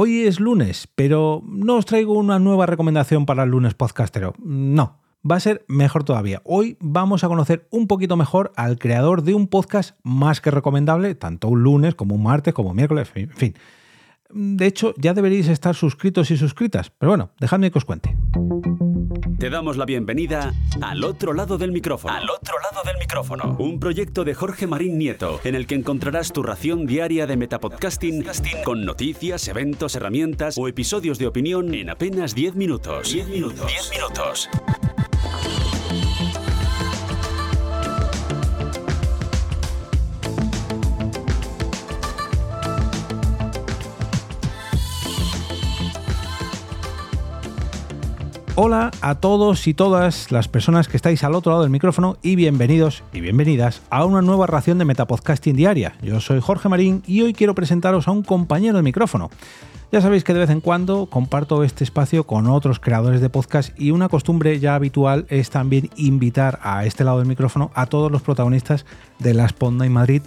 Hoy es lunes, pero no os traigo una nueva recomendación para el lunes podcastero. No, va a ser mejor todavía. Hoy vamos a conocer un poquito mejor al creador de un podcast más que recomendable, tanto un lunes como un martes, como un miércoles, en fin. De hecho, ya deberéis estar suscritos y suscritas, pero bueno, dejadme que os cuente. Te damos la bienvenida al otro lado del micrófono. Al otro lado del micrófono. Un proyecto de Jorge Marín Nieto, en el que encontrarás tu ración diaria de metapodcasting con noticias, eventos, herramientas o episodios de opinión en apenas 10 minutos. 10 minutos. 10 minutos. Hola a todos y todas las personas que estáis al otro lado del micrófono y bienvenidos y bienvenidas a una nueva ración de Metapodcasting Diaria. Yo soy Jorge Marín y hoy quiero presentaros a un compañero de micrófono. Ya sabéis que de vez en cuando comparto este espacio con otros creadores de podcast y una costumbre ya habitual es también invitar a este lado del micrófono a todos los protagonistas de la Sponda en Madrid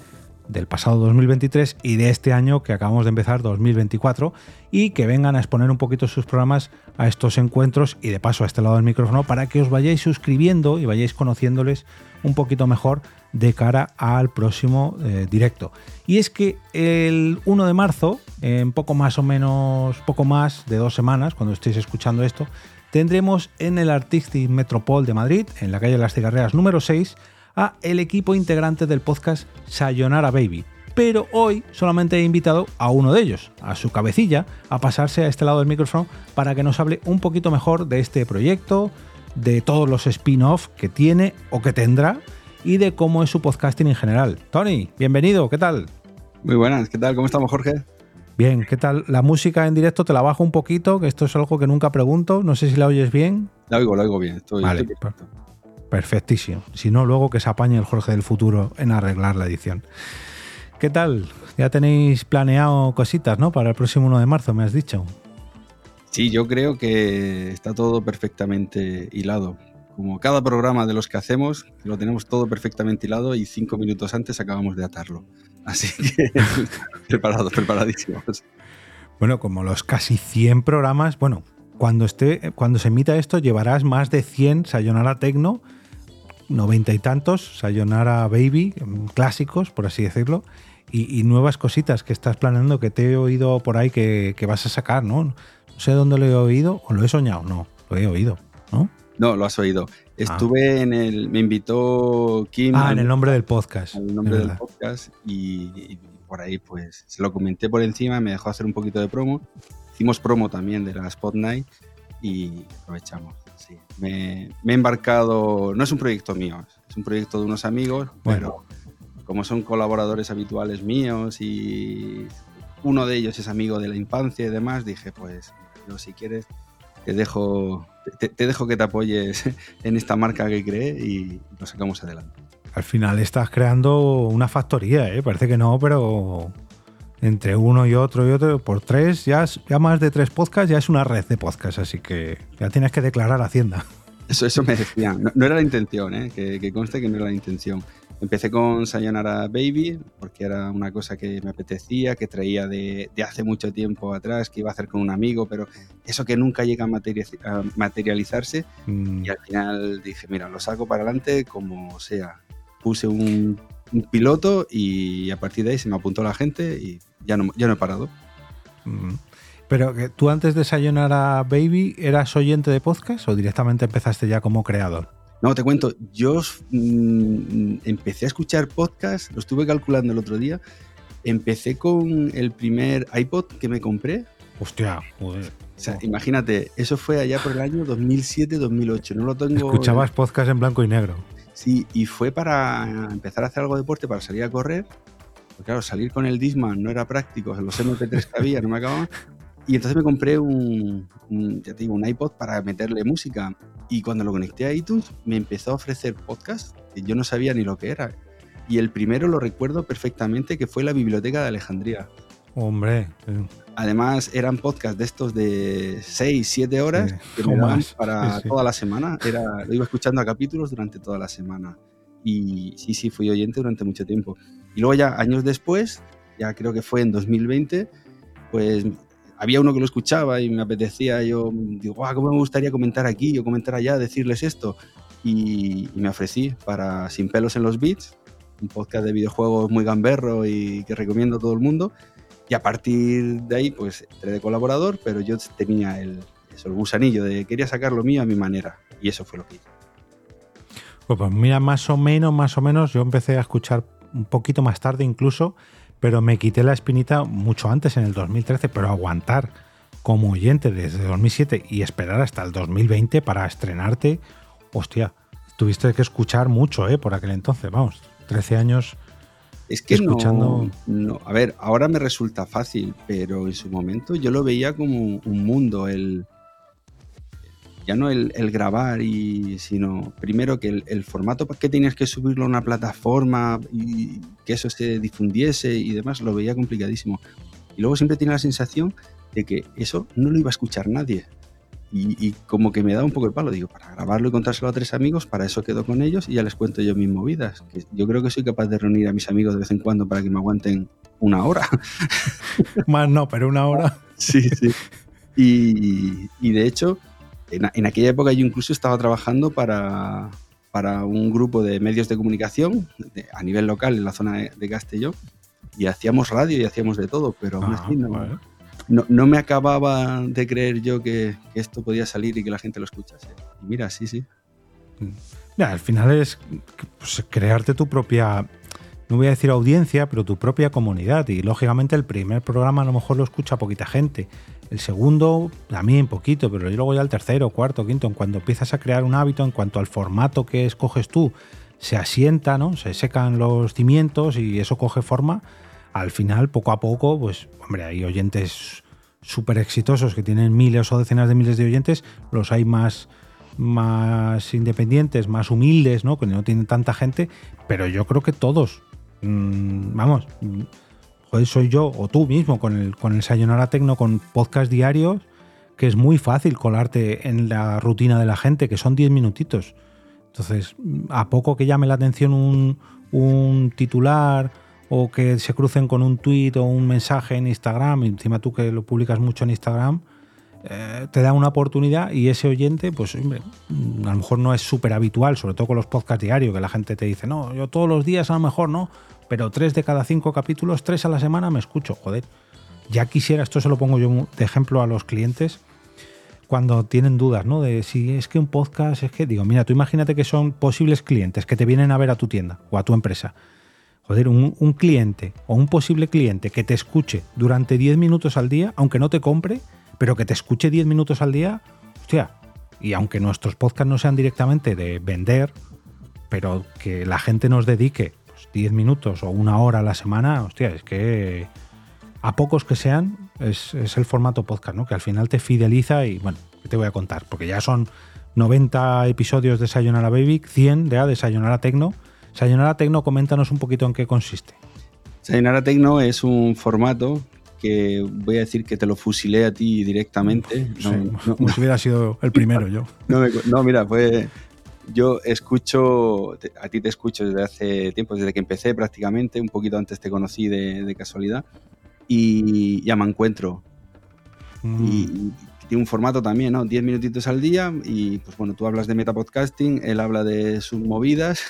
del pasado 2023 y de este año que acabamos de empezar 2024 y que vengan a exponer un poquito sus programas a estos encuentros y de paso a este lado del micrófono para que os vayáis suscribiendo y vayáis conociéndoles un poquito mejor de cara al próximo eh, directo. Y es que el 1 de marzo, en poco más o menos, poco más de dos semanas, cuando estéis escuchando esto, tendremos en el Artistic Metropol de Madrid, en la calle de las Cigarreras número 6, a el equipo integrante del podcast Sayonara Baby. Pero hoy solamente he invitado a uno de ellos, a su cabecilla, a pasarse a este lado del micrófono para que nos hable un poquito mejor de este proyecto, de todos los spin-off que tiene o que tendrá y de cómo es su podcasting en general. Tony, bienvenido, ¿qué tal? Muy buenas, ¿qué tal? ¿Cómo estamos, Jorge? Bien, ¿qué tal? La música en directo te la bajo un poquito, que esto es algo que nunca pregunto. No sé si la oyes bien. La oigo, la oigo bien. Estoy, vale, Perfectísimo. Si no, luego que se apañe el Jorge del futuro en arreglar la edición. ¿Qué tal? Ya tenéis planeado cositas, ¿no? Para el próximo 1 de marzo, me has dicho. Sí, yo creo que está todo perfectamente hilado. Como cada programa de los que hacemos, lo tenemos todo perfectamente hilado y cinco minutos antes acabamos de atarlo. Así que preparados, preparadísimos. Bueno, como los casi 100 programas, bueno, cuando, esté, cuando se emita esto llevarás más de 100 Sayonara Tecno noventa y tantos, Sayonara Baby, clásicos, por así decirlo, y, nuevas cositas que estás planeando que te he oído por ahí que, vas a sacar, ¿no? No sé dónde lo he oído o lo he soñado, no, lo he oído, ¿no? No, lo has oído. Ah. Estuve en el. Me invitó Kim. Ah, en el nombre del podcast. En el nombre del podcast y, por ahí, pues se lo comenté por encima, me dejó hacer un poquito de promo. Hicimos promo también de la Spot Night y aprovechamos me, he embarcado, no es un proyecto mío, es un proyecto de unos amigos, pero como son colaboradores habituales míos y uno de ellos es amigo de la infancia y demás, dije, pues yo si quieres te dejo, te, dejo que te apoyes en esta marca que creé y lo sacamos adelante. Al final estás creando una factoría, ¿eh? parece que no, pero entre uno y otro y otro, por tres, ya, ya más de tres podcasts, ya es una red de podcasts, así que ya tienes que declarar Hacienda. Eso, eso me decían. No, era la intención, ¿eh? que, conste que no era la intención. Empecé con Sayonara Baby, porque era una cosa que me apetecía, que traía de, hace mucho tiempo atrás, que iba a hacer con un amigo, pero eso que nunca llega a, materializarse. Mm. Y al final dije, mira, lo saco para adelante como sea. Puse un, un piloto y a partir de ahí se me apuntó la gente y ya no, ya no he parado. Mm. Pero que tú antes de a Baby, ¿eras oyente de podcast o directamente empezaste ya como creador? No, te cuento, yo mm, empecé a escuchar podcast, lo estuve calculando el otro día, empecé con el primer iPod que me compré. Hostia, joder. O sea, imagínate, eso fue allá por el año 2007-2008, no lo tengo... Escuchabas podcast en blanco y negro. Sí, y fue para empezar a hacer algo de deporte, para salir a correr, claro, salir con el Disman no era práctico, los MP3 que no me acababan. Y entonces me compré un, ya te digo, un iPod para meterle música. Y cuando lo conecté a iTunes, me empezó a ofrecer podcast que yo no sabía ni lo que era. Y el primero lo recuerdo perfectamente, que fue la Biblioteca de Alejandría. Hombre. Además, eran podcasts de estos de 6, 7 horas que me daban para toda la semana. Era, lo iba escuchando a capítulos durante toda la semana. Y sí, sí, fui oyente durante mucho tiempo. Y luego ya años después, ya creo que fue en 2020, pues había uno que lo escuchaba y me apetecía, yo digo, guau, ¿cómo me gustaría comentar aquí o comentar allá, decirles esto? Y, me ofrecí para Sin pelos en los beats, un podcast de videojuegos muy gamberro y que recomiendo a todo el mundo. Y a partir de ahí, pues entré de colaborador, pero yo tenía el, el gusanillo de quería sacar lo mío a mi manera. Y eso fue lo que hice. Pues, pues mira, más o menos, más o menos, yo empecé a escuchar un poquito más tarde incluso, pero me quité la espinita mucho antes, en el 2013, pero aguantar como oyente desde 2007 y esperar hasta el 2020 para estrenarte, hostia, tuviste que escuchar mucho, ¿eh? Por aquel entonces, vamos, 13 años. Es que escuchando... no, a ver, ahora me resulta fácil, pero en su momento yo lo veía como un mundo, el, ya no el, grabar, y, sino primero que el, el, formato que tenías que subirlo a una plataforma y que eso se difundiese y demás, lo veía complicadísimo. Y luego siempre tenía la sensación de que eso no lo iba a escuchar nadie. Y, como que me da un poco el palo, digo, para grabarlo y contárselo a tres amigos, para eso quedo con ellos y ya les cuento yo mis movidas. Que yo creo que soy capaz de reunir a mis amigos de vez en cuando para que me aguanten una hora. Más no, pero una hora. sí, sí. Y, y de hecho, en, aquella época yo incluso estaba trabajando para, para un grupo de medios de comunicación a nivel local en la zona de, Castellón y hacíamos radio y hacíamos de todo, pero aún ah, así no, no, me acababa de creer yo que, esto podía salir y que la gente lo escuchase. Y mira, sí, sí. al final es pues, crearte tu propia, no voy a decir audiencia, pero tu propia comunidad. Y lógicamente el primer programa a lo mejor lo escucha poquita gente. El segundo, también poquito, pero luego ya el tercero, cuarto, quinto, en cuanto empiezas a crear un hábito, en cuanto al formato que escoges tú, se asienta, ¿no? Se secan los cimientos y eso coge forma. Al final, poco a poco, pues, hombre, hay oyentes súper exitosos que tienen miles o decenas de miles de oyentes, los hay más, más independientes, más humildes, ¿no? Que no tienen tanta gente, pero yo creo que todos, mmm, vamos, soy yo o tú mismo con el, con el Sayonara Tecno, con podcast diarios, que es muy fácil colarte en la rutina de la gente, que son 10 minutitos. Entonces, a poco que llame la atención un, un titular o que se crucen con un tweet o un mensaje en Instagram, y encima tú que lo publicas mucho en Instagram, eh, te da una oportunidad y ese oyente, pues a lo mejor no es súper habitual, sobre todo con los podcasts diarios, que la gente te dice, no, yo todos los días a lo mejor no, pero tres de cada cinco capítulos, tres a la semana me escucho, joder. Ya quisiera, esto se lo pongo yo de ejemplo a los clientes cuando tienen dudas, ¿no? De si es que un podcast, es que digo, mira, tú imagínate que son posibles clientes que te vienen a ver a tu tienda o a tu empresa. Un, cliente o un posible cliente que te escuche durante 10 minutos al día, aunque no te compre, pero que te escuche 10 minutos al día, hostia, y aunque nuestros podcasts no sean directamente de vender, pero que la gente nos dedique 10 minutos o una hora a la semana, hostia, es que a pocos que sean, es, el formato podcast, ¿no? Que al final te fideliza y bueno, ¿qué te voy a contar? Porque ya son 90 episodios de Sayonara Baby, 100 de, de Sayonara Tecno. Sayonara Tecno, coméntanos un poquito en qué consiste. Sayonara Tecno es un formato que voy a decir que te lo fusilé a ti directamente. No, como si hubiera sido el primero yo. No, no, mira, fue, yo escucho, a ti te escucho desde hace tiempo, desde que empecé prácticamente, un poquito antes te conocí de, casualidad, y ya me encuentro. Mm. Y, tiene un formato también, ¿no? 10 minutitos al día y pues bueno, tú hablas de metapodcasting, él habla de sus movidas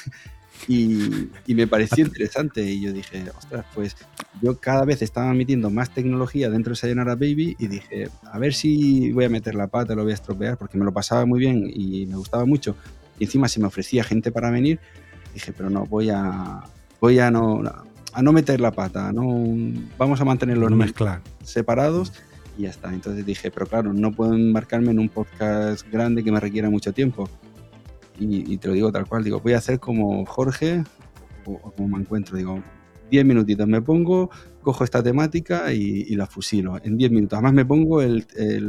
y, y, me pareció interesante y yo dije, ostras, pues yo cada vez estaba metiendo más tecnología dentro de Sayonara Baby y dije, a ver si voy a meter la pata, lo voy a estropear porque me lo pasaba muy bien y me gustaba mucho, y encima se me ofrecía gente para venir, dije, pero no, voy a, voy a no, a no meter la pata, no, vamos a mantenerlos mezclar. separados y ya está. Entonces dije, pero claro, no puedo embarcarme en un podcast grande que me requiera mucho tiempo. Y, te lo digo tal cual, digo, voy a hacer como Jorge o, o como me encuentro, digo, 10 minutitos me pongo, cojo esta temática y, la fusilo en 10 minutos. Además me pongo el,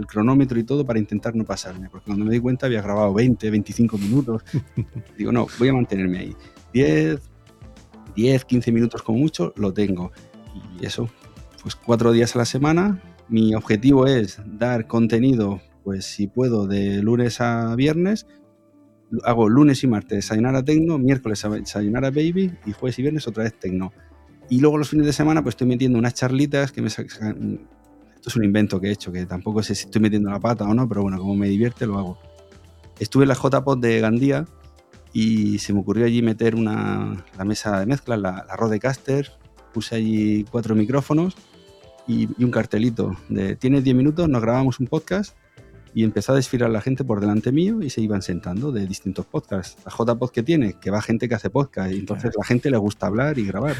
cronómetro y todo para intentar no pasarme, porque cuando me di cuenta había grabado 20, 25 minutos. Digo, no, voy a mantenerme ahí. 10, 10, 15 minutos como mucho, lo tengo. Y eso, pues cuatro días a la semana. Mi objetivo es dar contenido, pues si puedo, de lunes a viernes. Hago lunes y martes Sayonara Tecno, miércoles Sayonara Baby y jueves y viernes otra vez Tecno. Y luego los fines de semana pues estoy metiendo unas charlitas que me esto es un invento que he hecho, que tampoco sé si estoy metiendo la pata o no, pero bueno, como me divierte, lo hago. Estuve en la JPod de Gandía y se me ocurrió allí meter una, la mesa de mezcla, la, la Rodecaster, puse allí cuatro micrófonos y, un cartelito de tienes 10 minutos, nos grabamos un podcast y empezó a desfilar la gente por delante mío y se iban sentando de distintos podcasts. La JPod que tiene, que va gente que hace podcast y entonces la gente le gusta hablar y grabar.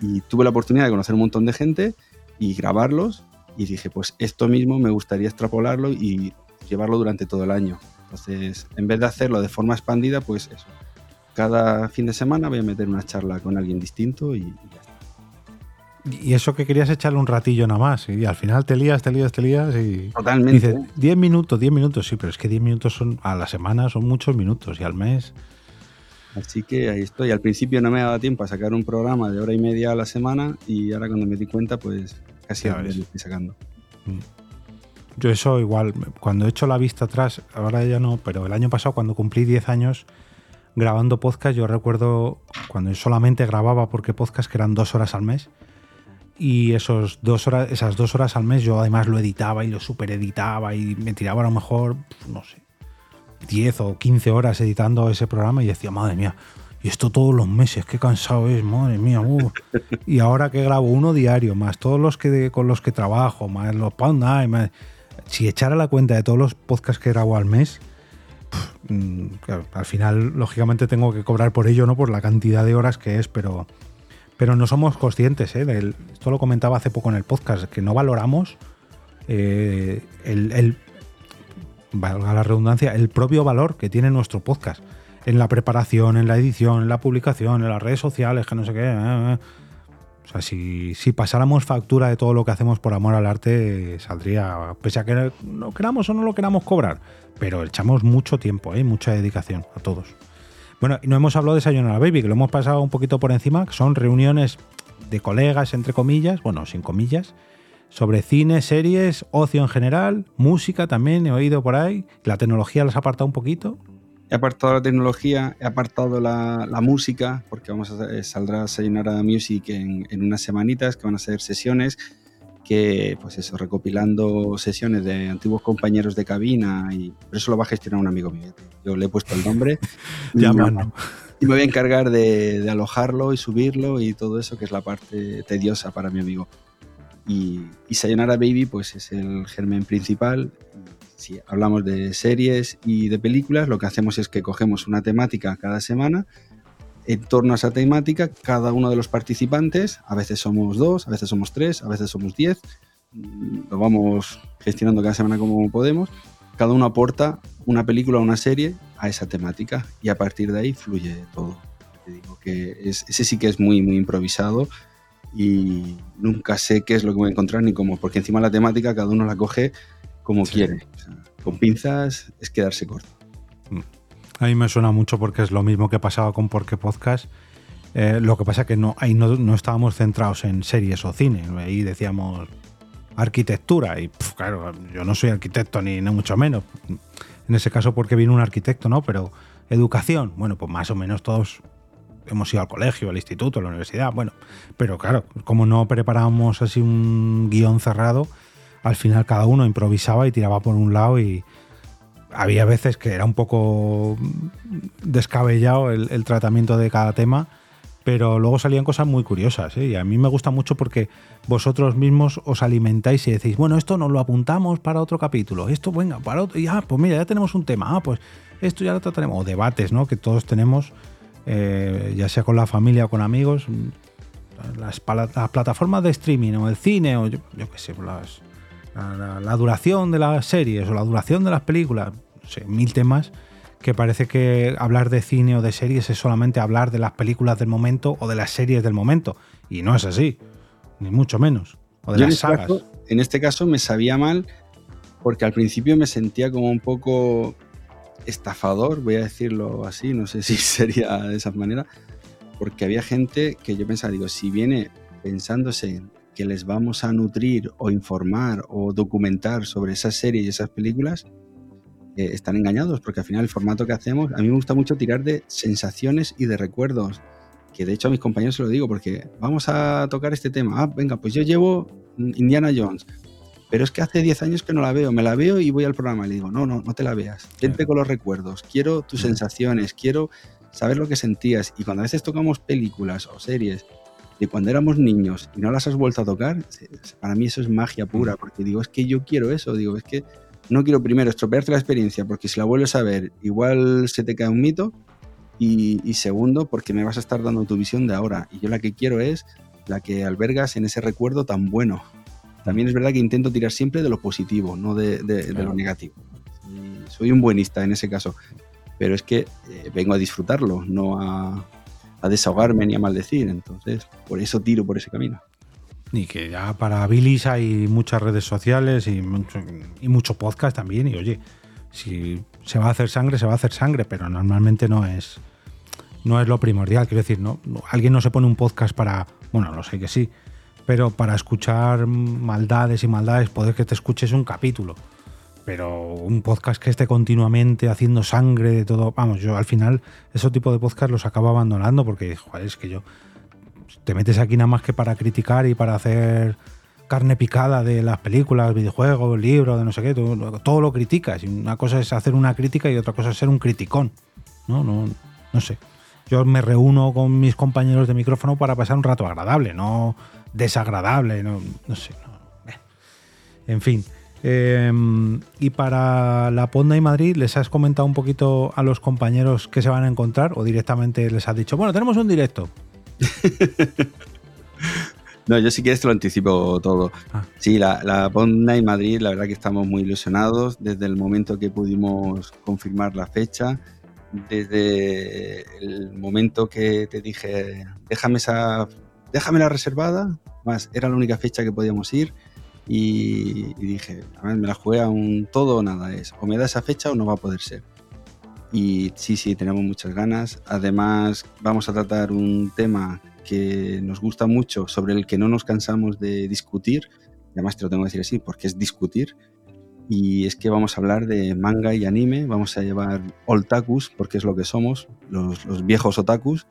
Y tuve la oportunidad de conocer un montón de gente y grabarlos y dije, pues esto mismo me gustaría extrapolarlo y llevarlo durante todo el año. Entonces, en vez de hacerlo de forma expandida, pues eso. Cada fin de semana voy a meter una charla con alguien distinto y, ya. Y eso que querías echarle un ratillo nada más, y al final te lías, te lías, te lías y. Totalmente. Dices, 10 minutos, 10 minutos, sí, pero es que 10 minutos son a la semana son muchos minutos y al mes. Así que ahí estoy. Al principio no me daba tiempo a sacar un programa de hora y media a la semana y ahora cuando me di cuenta, pues casi lo estoy sacando. Mm. Yo eso igual, cuando he hecho la vista atrás, ahora ya no, pero el año pasado cuando cumplí 10 años grabando podcast, yo recuerdo cuando yo solamente grababa porque podcast que eran dos horas al mes. Y esos dos horas, esas dos horas al mes yo además lo editaba y lo super editaba y me tiraba a lo mejor, no sé, 10 o 15 horas editando ese programa y decía, madre mía, y esto todos los meses, qué cansado es, madre mía. Uh". y ahora que grabo uno diario, más todos los que con los que trabajo, más los Pound más si echara la cuenta de todos los podcasts que grabo al mes, mm, al final, lógicamente, tengo que cobrar por ello, ¿no? Por la cantidad de horas que es, pero, pero no somos conscientes, ¿eh? esto lo comentaba hace poco en el podcast, que no valoramos eh, el, la redundancia, el propio valor que tiene nuestro podcast. En la preparación, en la edición, en la publicación, en las redes sociales, que no sé qué. Eh, eh. O sea, si, pasáramos factura de todo lo que hacemos por amor al arte, saldría, pese a que no queramos o no lo queramos cobrar, pero echamos mucho tiempo, ¿eh? mucha dedicación a todos. Bueno, no hemos hablado de Sayonara Baby, que lo hemos pasado un poquito por encima, que son reuniones de colegas, entre comillas, bueno, sin comillas, sobre cine, series, ocio en general, música también, he oído por ahí, la tecnología las ha apartado un poquito, He apartado la tecnología, he apartado la, música, porque vamos a, eh, saldrá Sayonara Music en, en, unas semanitas, que van a ser sesiones que, pues eso, recopilando sesiones de antiguos compañeros de cabina, y por eso lo va a gestionar un amigo mío. Yo le he puesto el nombre. y, me, y, me voy a encargar de, de, alojarlo y subirlo y todo eso, que es la parte tediosa para mi amigo. Y, y Sayonara Baby, pues es el germen principal si hablamos de series y de películas, lo que hacemos es que cogemos una temática cada semana. En torno a esa temática, cada uno de los participantes, a veces somos dos, a veces somos tres, a veces somos diez, mm, lo vamos gestionando cada semana como podemos. Cada uno aporta una película o una serie a esa temática y a partir de ahí fluye todo. Te digo que ese sí que es muy, muy improvisado y nunca sé qué es lo que voy a encontrar ni cómo, porque encima la temática cada uno la coge como quiere. con pinzas es quedarse corto. Mm. A mí me suena mucho porque es lo mismo que pasaba con Porque Podcast. Eh, lo que pasa es que no, ahí no, estábamos centrados en series o cine. Ahí decíamos arquitectura. Y claro, yo no soy arquitecto ni, ni, mucho menos. En ese caso porque vino un arquitecto, ¿no? Pero educación, bueno, pues más o menos todos hemos ido al colegio, al instituto, a la universidad, bueno. Pero claro, como no preparábamos así un guion cerrado, al final cada uno improvisaba y tiraba por un lado y había veces que era un poco descabellado el, tratamiento de cada tema, pero luego salían cosas muy curiosas ¿eh? y a mí me gusta mucho porque vosotros mismos os alimentáis y decís, bueno, esto nos lo apuntamos para otro capítulo, esto venga, para otro, y ah, pues mira, ya tenemos un tema, ah, pues esto ya lo trataremos, o debates, ¿no? Que todos tenemos, eh, ya sea con la familia o con amigos, las, plataformas de streaming o el cine o yo, yo qué sé, las la, duración de las series o la duración de las películas, sé, mil temas que parece que hablar de cine o de series es solamente hablar de las películas del momento o de las series del momento. Y no es así, ni mucho menos. O de las en este sagas. en este caso me sabía mal porque al principio me sentía como un poco estafador, voy a decirlo así, no sé si sería de esa manera, porque había gente que yo pensaba, digo, si viene pensándose que les vamos a nutrir o informar o documentar sobre esas series y esas películas, eh, están engañados, porque al final el formato que hacemos, a mí me gusta mucho tirar de sensaciones y de recuerdos, que de hecho a mis compañeros se lo digo, porque vamos a tocar este tema, ah, venga, pues yo llevo Indiana Jones, pero es que hace 10 años que no la veo, me la veo y voy al programa y le digo, no, no, no te la veas, vente con los recuerdos, quiero tus sensaciones, quiero saber lo que sentías. Y cuando a veces tocamos películas o series de cuando éramos niños y no las has vuelto a tocar, para mí eso es magia pura, porque digo, es que yo quiero eso, digo, es que no quiero primero estropearte la experiencia, porque si la vuelves a ver, igual se te cae un mito, y, segundo, porque me vas a estar dando tu visión de ahora, y yo la que quiero es la que albergas en ese recuerdo tan bueno. También es verdad que intento tirar siempre de lo positivo, no de, lo negativo. soy un buenista en ese caso, pero es que eh, vengo a disfrutarlo, no a, a desahogarme ni a maldecir. Entonces, por eso tiro por ese camino. Y que ya para Bilis hay muchas redes sociales y mucho, podcast también. Y oye, si se va a hacer sangre, se va a hacer sangre, pero normalmente no es, no es lo primordial. Quiero decir, no, alguien no se pone un podcast para, bueno, lo sé que sí, pero para escuchar maldades y maldades, poder que te escuches un capítulo. Pero un podcast que esté continuamente haciendo sangre de todo, vamos, yo al final ese tipo de podcast los acabo abandonando porque, joder, es que yo te metes aquí nada más que para criticar y para hacer carne picada de las películas, videojuegos, libros, de no sé qué, todo, lo criticas. Y una cosa es hacer una crítica y otra cosa es ser un criticón. ¿no? No, no sé. Yo me reúno con mis compañeros de micrófono para pasar un rato agradable, no desagradable, no, no sé. En fin. Em, y para la Ponda y Madrid, ¿les has comentado un poquito a los compañeros que se van a encontrar o directamente les has dicho, bueno, tenemos un directo? no, yo sí que esto lo anticipo todo. Ah. Sí, la, la y Madrid, la verdad que estamos muy ilusionados desde el momento que pudimos confirmar la fecha, desde el momento que te dije, déjame esa, déjame la reservada, más era la única fecha que podíamos ir y, dije, a ver, me la jugué a un todo o nada, es o me da esa fecha o no va a poder ser. Y sí, sí, tenemos muchas ganas. Además, vamos a tratar un tema que nos gusta mucho, sobre el que no nos cansamos de discutir. Además, te lo tengo que decir así, porque es discutir. Y es que vamos a hablar de manga y anime. Vamos a llevar otakus, porque es lo que somos, los, los viejos otakus,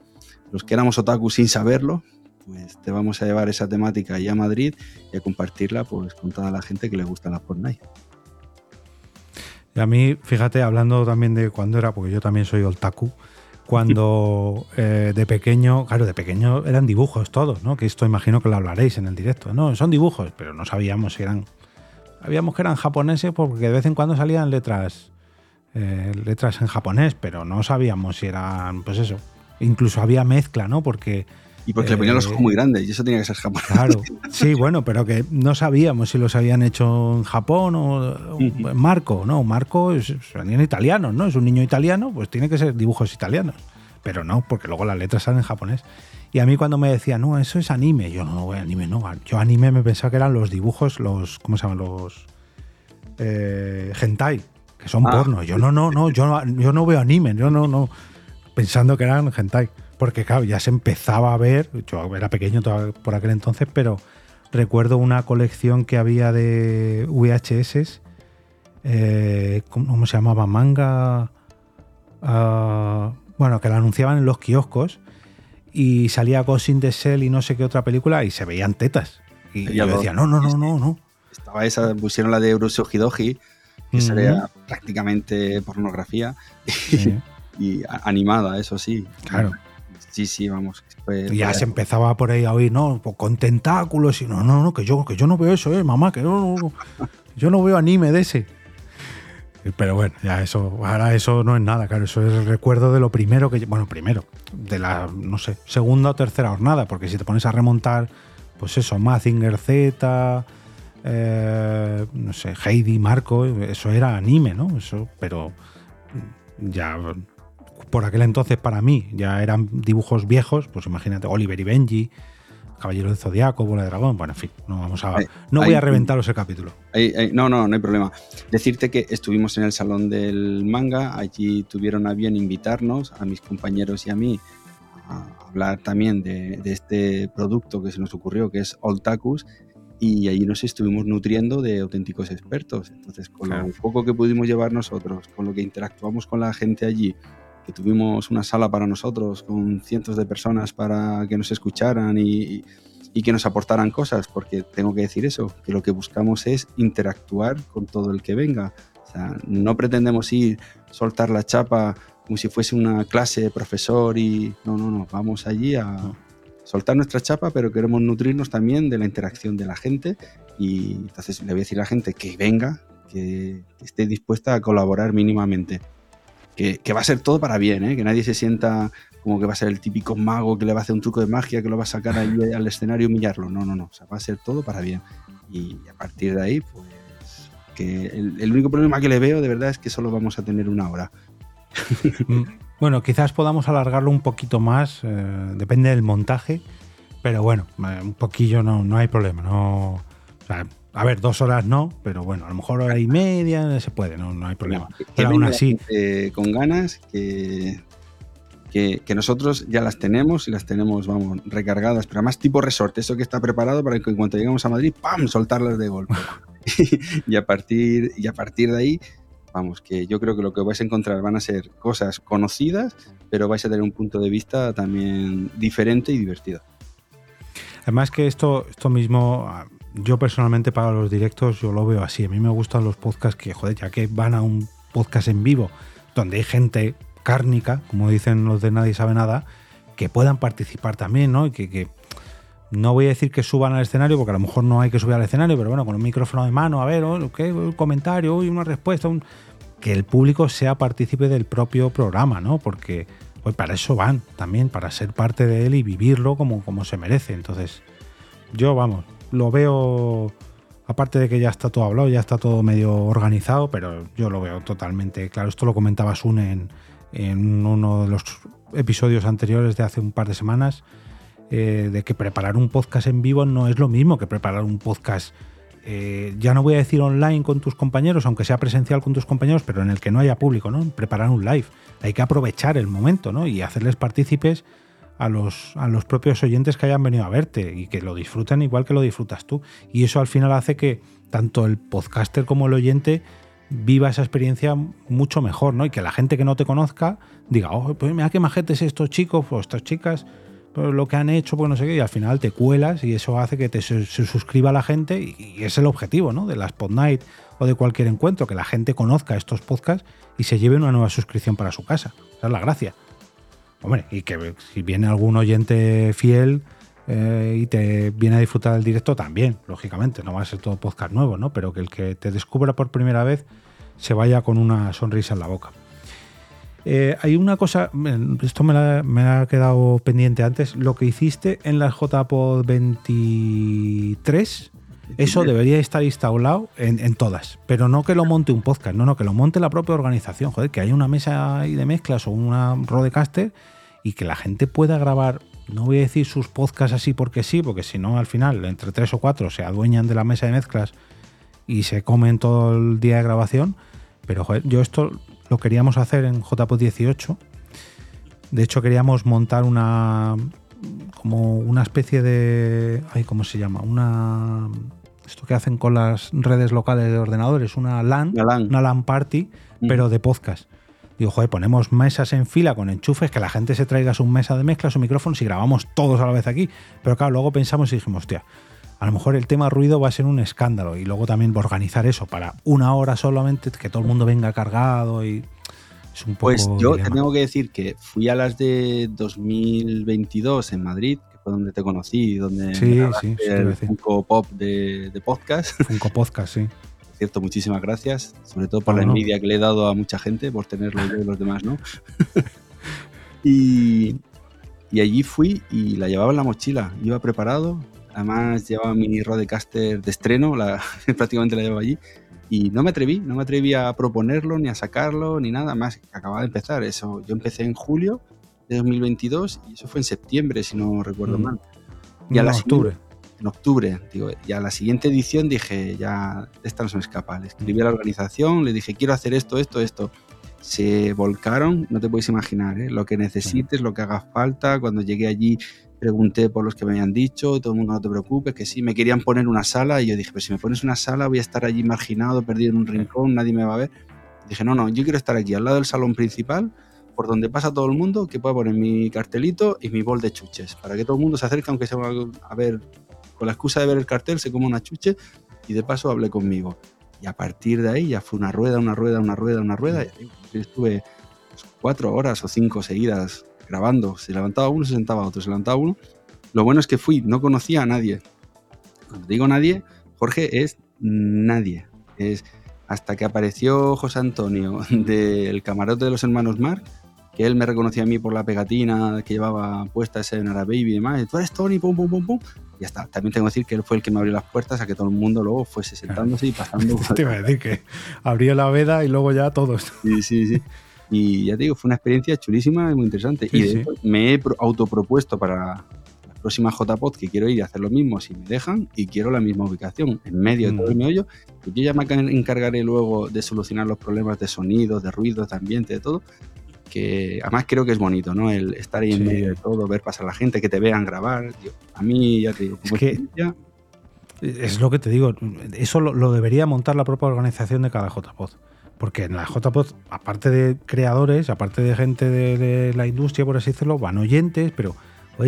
los que éramos otakus sin saberlo, pues te vamos a llevar esa temática allá a Madrid y a compartirla pues, con toda la gente que le gusta la Fortnite. Y a mí, fíjate, hablando también de cuando era, porque yo también soy otaku, cuando eh, de pequeño, claro, de pequeño eran dibujos todos, ¿no? Que esto imagino que lo hablaréis en el directo. No, son dibujos, pero no sabíamos si eran. Sabíamos que eran japoneses porque de vez en cuando salían letras, eh, letras en japonés, pero no sabíamos si eran, pues eso. Incluso había mezcla, ¿no? Porque y porque le ponían los ojos muy grandes y eso tenía que ser japonés. Claro, sí, bueno, pero que no sabíamos si los habían hecho en Japón o, Marco, ¿no? Marco es, en italiano, ¿no? Es un niño italiano, pues tiene que ser dibujos italianos. Pero no, porque luego las letras salen en japonés. Y a mí cuando me decían, no, eso es anime, yo no, no anime, no. Yo anime me pensaba que eran los dibujos, los, ¿cómo se llaman? Los eh, hentai, que son ah. porno. Yo no, no, no, yo yo no veo anime, yo no, no, pensando que eran hentai porque claro, ya se empezaba a ver, yo era pequeño por aquel entonces, pero recuerdo una colección que había de VHS, eh, ¿cómo se llamaba? Manga, ah, bueno, que la anunciaban en los kioscos y salía Ghost in the Shell y no sé qué otra película y se veían tetas. Y yo decía, no, no, no, no, no. Estaba esa, pusieron la de Euroseo Hidoji, que sería prácticamente pornografía. y animada, eso sí. Claro. Sí, sí, vamos. ya se empezaba por ahí a oír, ¿no? Pues con tentáculos y no, no, no, que yo, que yo no veo eso, ¿eh? Mamá, que no, yo no veo anime de ese. Pero bueno, ya eso, ahora eso no es nada, claro, eso es el recuerdo de lo primero que, bueno, primero, de la, no sé, segunda o tercera jornada, porque si te pones a remontar, pues eso, Mazinger Z, eh, no sé, Heidi, Marco, eso era anime, ¿no? Eso, pero ya por aquel entonces para mí ya eran dibujos viejos, pues imagínate Oliver y Benji, Caballero del Zodiaco, Bola de Dragón, bueno, en fin, no vamos a no voy a reventaros el capítulo. no, no, no hay problema. Decirte que estuvimos en el salón del manga, allí tuvieron a bien invitarnos a mis compañeros y a mí a hablar también de, este producto que se nos ocurrió, que es Oltakus, y allí nos estuvimos nutriendo de auténticos expertos. Entonces, con lo poco que pudimos llevar nosotros, con lo que interactuamos con la gente allí, que tuvimos una sala para nosotros con cientos de personas para que nos escucharan y, y que nos aportaran cosas, porque tengo que decir eso, que lo que buscamos es interactuar con todo el que venga. O sea, no pretendemos ir, soltar la chapa como si fuese una clase de profesor y no, no, no, vamos allí a soltar nuestra chapa, pero queremos nutrirnos también de la interacción de la gente y entonces le voy a decir a la gente que venga, que, esté dispuesta a colaborar mínimamente. Que, va a ser todo para bien, ¿eh? que nadie se sienta como que va a ser el típico mago que le va a hacer un truco de magia, que lo va a sacar ahí al escenario y humillarlo. No, no, no, o sea, va a ser todo para bien. Y a partir de ahí, pues, que el, único problema que le veo de verdad es que solo vamos a tener una hora. Mm, bueno, quizás podamos alargarlo un poquito más, eh, depende del montaje, pero bueno, eh, un poquillo no, no hay problema. No, a ver, dos horas no, pero bueno, a lo mejor hora y media se puede, no, no hay problema. pero aún así. con ganas, que, que, nosotros ya las tenemos y las tenemos, vamos, recargadas, pero además tipo resorte, eso que está preparado para que en cuanto lleguemos a Madrid, ¡pam! soltarlas de golpe. y, a partir, y a partir de ahí, vamos, que yo creo que lo que vais a encontrar van a ser cosas conocidas, pero vais a tener un punto de vista también diferente y divertido. Además que esto, esto mismo, yo personalmente para los directos yo lo veo así. A mí me gustan los podcasts que, joder, ya que van a un podcast en vivo donde hay gente cárnica, como dicen los de Nadie sabe nada, que puedan participar también, ¿no? Y que, no voy a decir que suban al escenario, porque a lo mejor no hay que subir al escenario, pero bueno, con un micrófono de mano, a ver, ¿qué? un comentario, y una respuesta, que el público sea partícipe del propio programa, ¿no? Porque pues para eso van también, para ser parte de él y vivirlo como, como se merece. Entonces, yo, vamos, lo veo, aparte de que ya está todo hablado, ya está todo medio organizado, pero yo lo veo totalmente claro. Esto lo comentaba Sun en, uno de los episodios anteriores de hace un par de semanas, eh, de que preparar un podcast en vivo no es lo mismo que preparar un podcast, eh, ya no voy a decir online con tus compañeros, aunque sea presencial con tus compañeros, pero en el que no haya público, ¿no? Preparar un live. Hay que aprovechar el momento, ¿no? Y hacerles partícipes a los, a los propios oyentes que hayan venido a verte y que lo disfruten igual que lo disfrutas tú. Y eso al final hace que tanto el podcaster como el oyente viva esa experiencia mucho mejor, ¿no? Y que la gente que no te conozca diga, oh, pues mira qué majetes estos chicos o estas chicas, pues lo que han hecho, pues no sé qué, y al final te cuelas y eso hace que te se, suscriba la gente y, es el objetivo, ¿no? De la Spot Night o de cualquier encuentro, que la gente conozca estos podcasts y se lleve una nueva suscripción para su casa. Esa es la gracia. Hombre, y que si viene algún oyente fiel eh, y te viene a disfrutar del directo también, lógicamente, no va a ser todo podcast nuevo, ¿no? Pero que el que te descubra por primera vez se vaya con una sonrisa en la boca. Eh, hay una cosa, esto me, ha quedado pendiente antes, lo que hiciste en la JPod 23, eso debería estar instalado en, en, todas, pero no que lo monte un podcast, no, no, que lo monte la propia organización, joder, que haya una mesa ahí de mezclas o una rodecaster y que la gente pueda grabar, no voy a decir sus podcasts así porque sí, porque si no al final entre tres o cuatro se adueñan de la mesa de mezclas y se comen todo el día de grabación, pero joder, yo esto lo queríamos hacer en JPod 18. De hecho queríamos montar una como una especie de ay, ¿cómo se llama? Una esto que hacen con las redes locales de ordenadores, una LAN, una LAN party, mm. pero de podcast. Digo, joder, ponemos mesas en fila con enchufes, que la gente se traiga su mesa de mezcla, su micrófono y grabamos todos a la vez aquí. Pero claro, luego pensamos y dijimos, hostia, a lo mejor el tema ruido va a ser un escándalo y luego también organizar eso para una hora solamente, que todo el mundo venga cargado y es un poco... Pues yo tengo que decir que fui a las de 2022 en Madrid, fue donde te conocí, donde sí, sí, el Funko Pop de, de podcast. Funko Podcast, sí cierto, muchísimas gracias, sobre todo por la envidia que le he dado a mucha gente por tenerlo yo y los demás, ¿no? y, y, allí fui y la llevaba en la mochila, iba preparado, además llevaba mi Rodecaster de estreno, la, prácticamente la llevaba allí, y no me atreví, no me atreví a proponerlo, ni a sacarlo, ni nada más, acababa de empezar, eso, yo empecé en julio de 2022 y eso fue en septiembre, si no recuerdo mm. mal. Y a la octubre en octubre. Digo, ya la siguiente edición dije, ya, esta no se me escapa. Le escribí a la organización, le dije, quiero hacer esto, esto, esto. Se volcaron, no te puedes imaginar, ¿eh? lo que necesites, lo que haga falta. Cuando llegué allí pregunté por los que me habían dicho, todo el mundo no te preocupes, que sí, me querían poner una sala y yo dije, pues si me pones una sala voy a estar allí marginado, perdido en un rincón, nadie me va a ver. Dije, no, no, yo quiero estar aquí al lado del salón principal por donde pasa todo el mundo, que pueda poner mi cartelito y mi bol de chuches, para que todo el mundo se acerque, aunque sea a ver con la excusa de ver el cartel se come una chuche y de paso hablé conmigo. Y a partir de ahí ya fue una rueda, una rueda, una rueda, una rueda. Y estuve cuatro horas o cinco seguidas grabando. Se levantaba uno, se sentaba otro, se levantaba uno. Lo bueno es que fui, no conocía a nadie. Cuando digo nadie, Jorge es nadie. Es hasta que apareció José Antonio del camarote de los hermanos Mark, que él me reconocía a mí por la pegatina que llevaba puesta ese Nara Baby y demás. Tú eres Tony, pum, pum, pum, pum. Y ya está. También tengo que decir que él fue el que me abrió las puertas a que todo el mundo luego fuese sentándose y pasando. Te iba a decir que abrió la veda y luego ya todos. Sí, sí, sí. Y ya te digo, fue una experiencia chulísima y muy interesante. y de hecho, me he autopropuesto para la próxima JPod que quiero ir a hacer lo mismo si me dejan y quiero la misma ubicación, en medio de todo el mm. meollo. Yo ya me encargaré luego de solucionar los problemas de sonido, de ruido, de ambiente, de todo que además creo que es bonito, ¿no? El estar ahí en medio de todo, ver pasar a la gente, que te vean grabar. a mí, ya te digo, es que es lo que te digo, eso lo, debería montar la propia organización de cada JPod. Porque en la JPod, aparte de creadores, aparte de gente de, la industria, por así decirlo, van oyentes, pero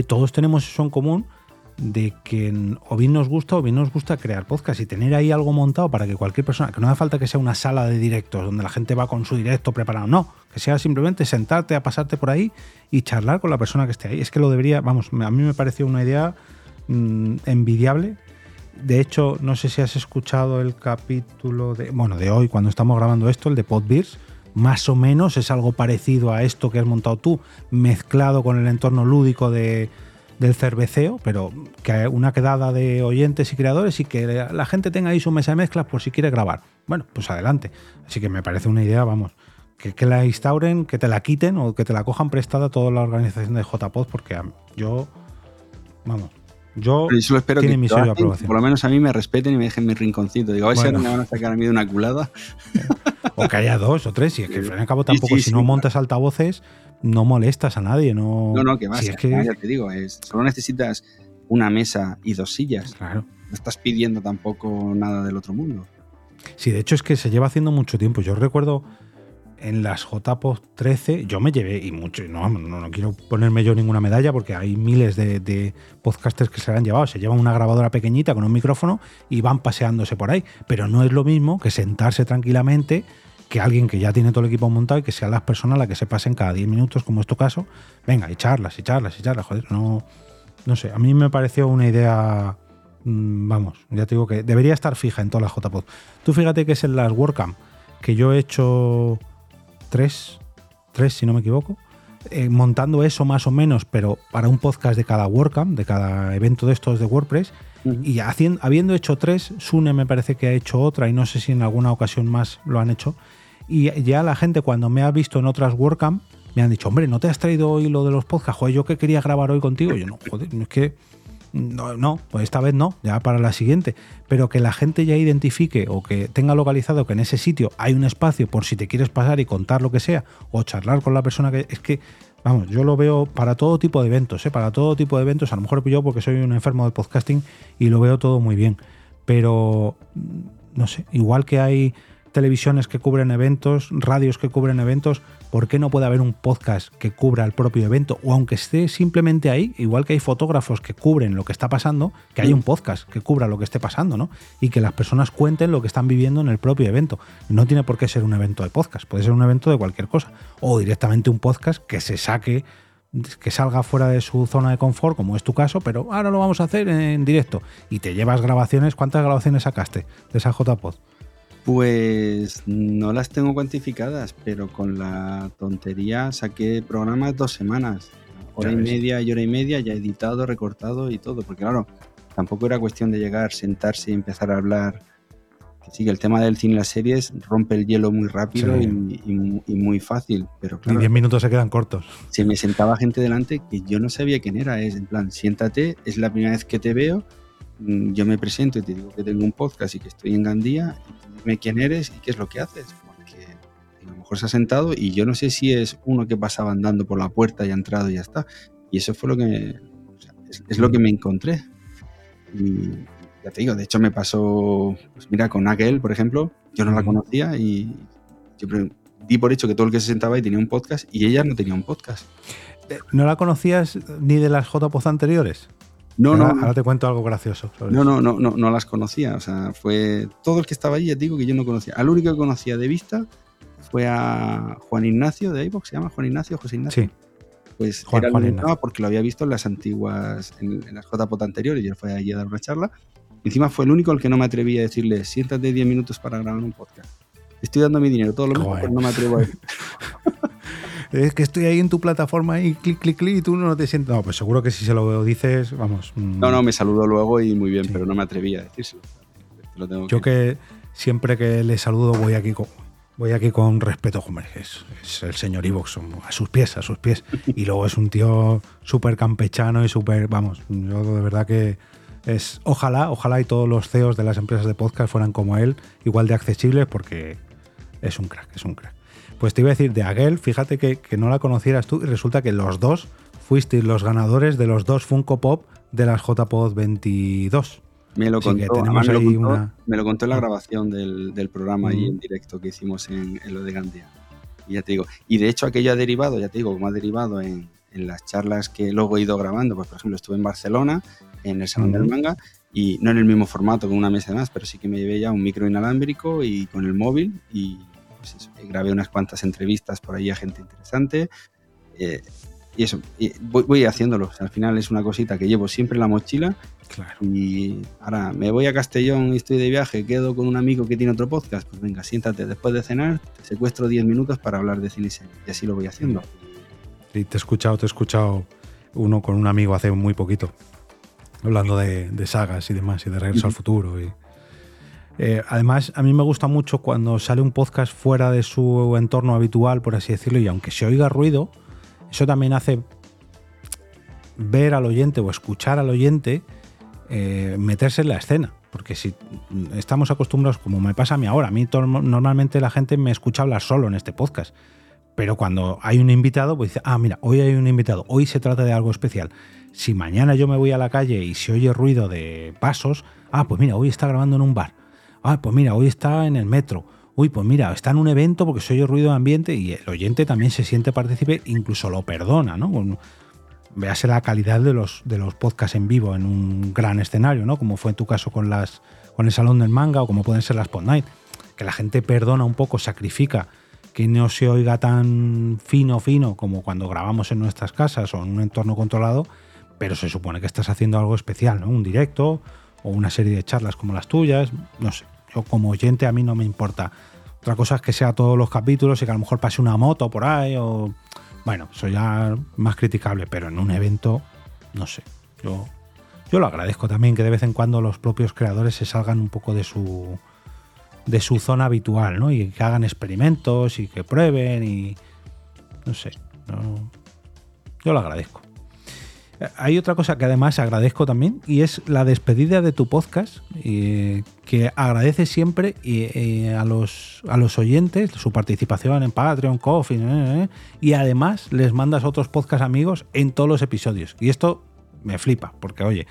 todos tenemos eso en común de que o bien nos gusta o bien nos gusta crear podcast y tener ahí algo montado para que cualquier persona, que no hace falta que sea una sala de directos donde la gente va con su directo preparado, no, que sea simplemente sentarte a pasarte por ahí y charlar con la persona que esté ahí. Es que lo debería, vamos, a mí me pareció una idea mm, envidiable. De hecho, no sé si has escuchado el capítulo de, bueno, de hoy cuando estamos grabando esto, el de Podbeers, más o menos es algo parecido a esto que has montado tú, mezclado con el entorno lúdico de, del cerveceo, pero que una quedada de oyentes y creadores y que la gente tenga ahí su mesa de mezclas por si quiere grabar. Bueno, pues adelante. Así que me parece una idea, vamos, que, la instauren, que te la quiten o que te la cojan prestada toda la organización de JPod, porque yo, vamos, yo solo espero que mi aprobación. Por lo menos a mí me respeten y me dejen mi rinconcito. Digo, a ver si me van a sacar a mí de una culada. O que haya dos o tres. Y es que al fin y al cabo tampoco, si no montas altavoces, no molestas a nadie. No, no, no que más. es que... ya te digo, es, solo necesitas una mesa y dos sillas. Claro. No estás pidiendo tampoco nada del otro mundo. Sí, de hecho es que se lleva haciendo mucho tiempo. Yo recuerdo en las JPOD 13, yo me llevé, y mucho, no, no, quiero ponerme yo ninguna medalla porque hay miles de, podcasters que se la han llevado. Se llevan una grabadora pequeñita con un micrófono y van paseándose por ahí. Pero no es lo mismo que sentarse tranquilamente que alguien que ya tiene todo el equipo montado y que sea las personas las que se pasen cada 10 minutos, como es tu caso, venga, y charlas, y charlas, y charlas, joder, no, no sé, a mí me pareció una idea, mm, vamos, ya te digo que debería estar fija en todas las JPod. Tú fíjate que es en las WordCamp, que yo he hecho tres, tres si no me equivoco, eh, montando eso más o menos, pero para un podcast de cada WordCamp, de cada evento de estos de WordPress, y haciendo, habiendo hecho tres, Sune me parece que ha hecho otra y no sé si en alguna ocasión más lo han hecho. Y ya la gente cuando me ha visto en otras WordCamp me han dicho, hombre, ¿no te has traído hoy lo de los podcasts? Joder, yo que quería grabar hoy contigo. yo no, joder, es que no, no, pues esta vez no, ya para la siguiente. Pero que la gente ya identifique o que tenga localizado que en ese sitio hay un espacio por si te quieres pasar y contar lo que sea o charlar con la persona que es que, vamos, yo lo veo para todo tipo de eventos, ¿eh? para todo tipo de eventos. A lo mejor yo porque soy un enfermo del podcasting y lo veo todo muy bien. Pero, no sé, igual que hay televisiones que cubren eventos, radios que cubren eventos, ¿por qué no puede haber un podcast que cubra el propio evento? O aunque esté simplemente ahí, igual que hay fotógrafos que cubren lo que está pasando, que haya un podcast que cubra lo que esté pasando, ¿no? Y que las personas cuenten lo que están viviendo en el propio evento. No tiene por qué ser un evento de podcast, puede ser un evento de cualquier cosa. O directamente un podcast que se saque que salga fuera de su zona de confort, como es tu caso, pero ahora lo vamos a hacer en directo. Y te llevas grabaciones, ¿cuántas grabaciones sacaste de esa JPod? Pues no las tengo cuantificadas, pero con la tontería saqué programas dos semanas. Hora y media y hora y media, ya editado, recortado y todo. Porque claro, tampoco era cuestión de llegar, sentarse y empezar a hablar. sí, que el tema del cine y las series rompe el hielo muy rápido y, muy fácil. Pero claro, y 10 minutos se quedan cortos. Se me sentaba gente delante que yo no sabía quién era. Es en plan, siéntate, es la primera vez que te veo, yo me presento y te digo que tengo un podcast y que estoy en Gandía dime quién eres y qué es lo que haces. Porque a lo mejor se ha sentado y yo no sé si es uno que pasaba andando por la puerta y ha entrado y ya está. Y eso fue lo que es, lo que me encontré. Y ya te digo, de hecho me pasó, pues mira, con aquel, por ejemplo, yo no la conocía y yo di por hecho que todo el que se sentaba ahí tenía un podcast y ella no tenía un podcast. Eh, ¿No la conocías ni de las JPOZ anteriores? No, no, ahora, te cuento algo gracioso. no, no, no, no, no las conocía. O sea, fue todo el que estaba allí, ya digo que yo no conocía. Al único que conocía de vista fue a Juan Ignacio de iVox, se llama Juan Ignacio, José Ignacio. Sí. Pues Juan, era Juan porque lo había visto en las antiguas, en, las JPOT anteriores, y él fue allí a dar una charla. Encima fue el único al que no me atreví a decirle, siéntate 10 minutos para grabar un podcast. Estoy dando mi dinero, todo lo mismo, pero no me atrevo a decir. es que estoy ahí en tu plataforma y clic, clic, clic y tú no te sientes. No, pues seguro que si se lo dices, vamos. Mm. No, no, me saludo luego y muy bien, pero no me atreví a decírselo. Yo que... siempre que le saludo voy aquí con, voy aquí con respeto, hombre, es, es el señor Ivox, a sus pies, a sus pies. Y luego es un tío súper campechano y súper, vamos, yo de verdad que es, ojalá, ojalá y todos los CEOs de las empresas de podcast fueran como él, igual de accesibles, porque es un crack, es un crack. Pues te iba a decir, de Aguel, fíjate que, no la conocieras tú y resulta que los dos fuisteis los ganadores de los dos Funko Pop de las JPod 22. Me lo, contó, me, lo contó me lo contó en la ah. grabación del, programa y en directo que hicimos en, lo de Gandía. Y ya te digo, y de hecho aquello ha derivado, ya te digo, como ha derivado en, las charlas que luego he ido grabando, pues por ejemplo estuve en Barcelona, en el Salón del Manga, y no en el mismo formato con una mesa de más, pero sí que me llevé ya un micro inalámbrico y con el móvil y pues grabé unas cuantas entrevistas por ahí a gente interesante. Eh, y eso, voy, haciéndolo. al final es una cosita que llevo siempre en la mochila. Y ahora me voy a Castellón y estoy de viaje, quedo con un amigo que tiene otro podcast. Pues venga, siéntate después de cenar, te secuestro 10 minutos para hablar de cine y así lo voy haciendo. Sí, te he escuchado, te he escuchado uno con un amigo hace muy poquito, hablando de, sagas y demás, y de Regreso al Futuro. Y, eh, además, a mí me gusta mucho cuando sale un podcast fuera de su entorno habitual, por así decirlo, y aunque se oiga ruido, eso también hace ver al oyente o escuchar al oyente eh, meterse en la escena. Porque si estamos acostumbrados, como me pasa a mí ahora, a mí normalmente la gente me escucha hablar solo en este podcast. Pero cuando hay un invitado, pues dice, ah, mira, hoy hay un invitado, hoy se trata de algo especial. Si mañana yo me voy a la calle y se oye ruido de pasos, ah, pues mira, hoy está grabando en un bar. Ah, pues mira, hoy está en el metro uy, pues mira, está en un evento porque se oye ruido de ambiente y el oyente también se siente partícipe, incluso lo perdona, ¿no? véase la calidad de los, de los podcasts en vivo en un gran escenario, ¿no? Como fue en tu caso con, las, con el Salón del Manga o como pueden ser las Pod Night, que la gente perdona un poco, sacrifica que no se oiga tan fino, fino como cuando grabamos en nuestras casas o en un entorno controlado, pero se supone que estás haciendo algo especial, ¿no? Un directo o una serie de charlas como las tuyas, no sé como oyente a mí no me importa. Otra cosa es que sea todos los capítulos y que a lo mejor pase una moto por ahí o... Bueno, eso ya más criticable, pero en un evento, no sé. Yo, yo lo agradezco también que de vez en cuando los propios creadores se salgan un poco de su, de su zona habitual, ¿no? Y que hagan experimentos y que prueben y... No sé. yo lo agradezco. Hay otra cosa que además agradezco también y es la despedida de tu podcast, que agradece siempre a, los, a los oyentes su participación en Patreon, Coffee, eh, eh, y además les mandas otros podcast amigos en todos los episodios. Y esto me flipa, porque oye,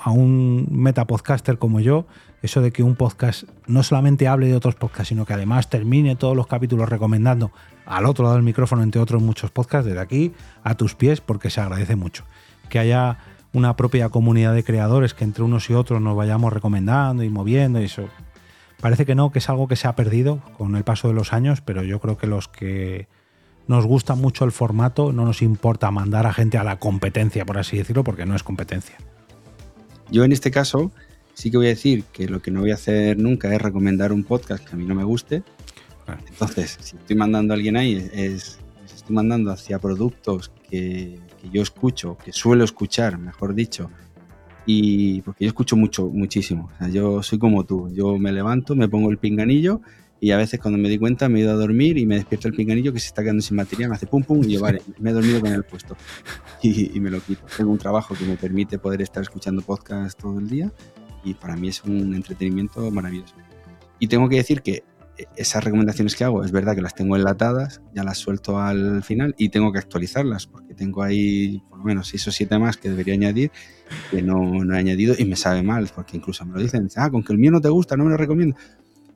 a un metapodcaster como yo, eso de que un podcast no solamente hable de otros podcasts, sino que además termine todos los capítulos recomendando al otro lado del micrófono, entre otros muchos podcasts, desde aquí a tus pies, porque se agradece mucho que haya una propia comunidad de creadores que entre unos y otros nos vayamos recomendando y moviendo y eso. Parece que no, que es algo que se ha perdido con el paso de los años, pero yo creo que los que nos gusta mucho el formato no nos importa mandar a gente a la competencia, por así decirlo, porque no es competencia. Yo en este caso sí que voy a decir que lo que no voy a hacer nunca es recomendar un podcast que a mí no me guste. Entonces, si estoy mandando a alguien ahí, es, estoy mandando hacia productos que, yo escucho, que suelo escuchar, mejor dicho, y porque yo escucho mucho, muchísimo. yo soy como tú, yo me levanto, me pongo el pinganillo y a veces cuando me di cuenta me he ido a dormir y me despierto el pinganillo que se está quedando sin batería, me hace pum pum y yo, vale, me he dormido con el puesto y, me lo quito. Tengo un trabajo que me permite poder estar escuchando podcast todo el día y para mí es un entretenimiento maravilloso. Y tengo que decir que esas recomendaciones que hago, es verdad que las tengo enlatadas, ya las suelto al final y tengo que actualizarlas porque tengo ahí por lo menos seis o siete más que debería añadir que no, no he añadido y me sabe mal porque incluso me lo dicen, ah, con que el mío no te gusta, no me lo recomiendo.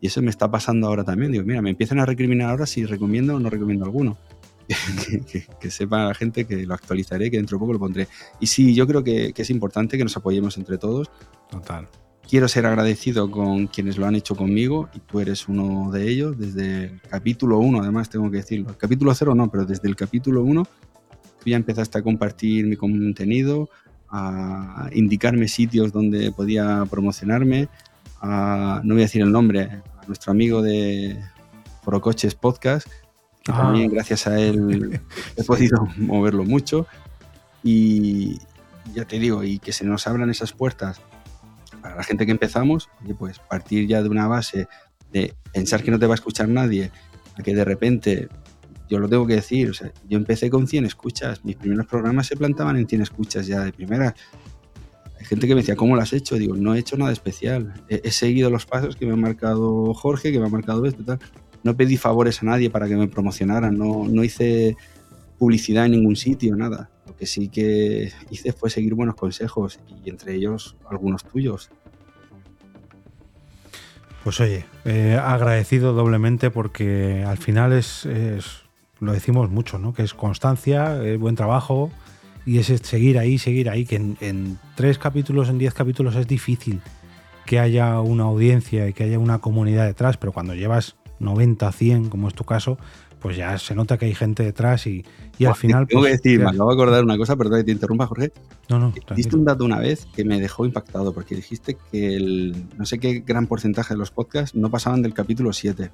Y eso me está pasando ahora también. Digo, mira, me empiezan a recriminar ahora si recomiendo o no recomiendo alguno. que, sepa la gente que lo actualizaré, que dentro de poco lo pondré. Y sí, yo creo que, que es importante que nos apoyemos entre todos. Total quiero ser agradecido con quienes lo han hecho conmigo y tú eres uno de ellos desde el capítulo 1, además tengo que decirlo. El capítulo 0 no, pero desde el capítulo 1 tú ya empezaste a compartir mi contenido, a indicarme sitios donde podía promocionarme, a, no voy a decir el nombre, a nuestro amigo de Forocoches Podcast, que ah. también gracias a él he podido moverlo mucho. Y ya te digo, y que se nos abran esas puertas para la gente que empezamos, pues partir ya de una base de pensar que no te va a escuchar nadie, que de repente, yo lo tengo que decir, o sea, yo empecé con 100 escuchas, mis primeros programas se plantaban en 100 escuchas ya de primera. Hay gente que me decía, ¿cómo lo has hecho? Digo, no he hecho nada especial. He, seguido los pasos que me ha marcado Jorge, que me ha marcado esto, tal. No pedí favores a nadie para que me promocionaran, no, no hice publicidad en ningún sitio, nada. Lo que sí que hice fue seguir buenos consejos y entre ellos algunos tuyos. Pues oye, eh, agradecido doblemente porque al final es, lo decimos mucho, ¿no? Que es constancia, buen trabajo y es seguir ahí, seguir ahí, que en, en, tres capítulos, en diez capítulos es difícil que haya una audiencia y que haya una comunidad detrás, pero cuando llevas 90, 100, como es tu caso, pues ya se nota que hay gente detrás y, al final. Tengo pues, que decir, me acabo de acordar una cosa, perdón que te interrumpa, Jorge. No, no. Diste un dato una vez que me dejó impactado, porque dijiste que el no sé qué gran porcentaje de los podcasts no pasaban del capítulo 7.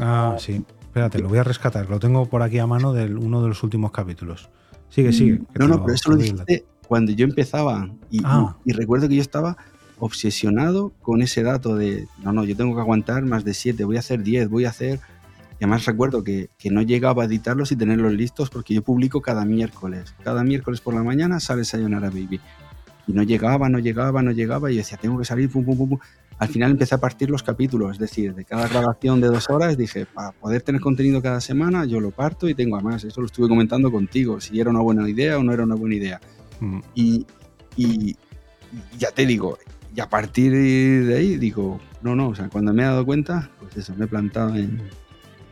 Ah, sí. Espérate, lo voy a rescatar. Lo tengo por aquí a mano de uno de los últimos capítulos. Sigue, sigue. No, no, pero eso lo dijiste cuando yo empezaba. Ah. Y, y recuerdo que yo estaba obsesionado con ese dato de, no, no, yo tengo que aguantar más de 7, voy a hacer 10, voy a hacer y además recuerdo que, no llegaba a editarlos y tenerlos listos porque yo publico cada miércoles. Cada miércoles por la mañana sale Sayonara Baby. Y no llegaba, no llegaba, no llegaba. Y yo decía, tengo que salir, pum, pum, pum, Al final empecé a partir los capítulos. Es decir, de cada grabación de dos horas dije, para poder tener contenido cada semana, yo lo parto y tengo además. Eso lo estuve comentando contigo, si era una buena idea o no era una buena idea. Mm. Y, y ya te digo, y a partir de ahí digo, no, no, o sea, cuando me he dado cuenta, pues eso, me he plantado en,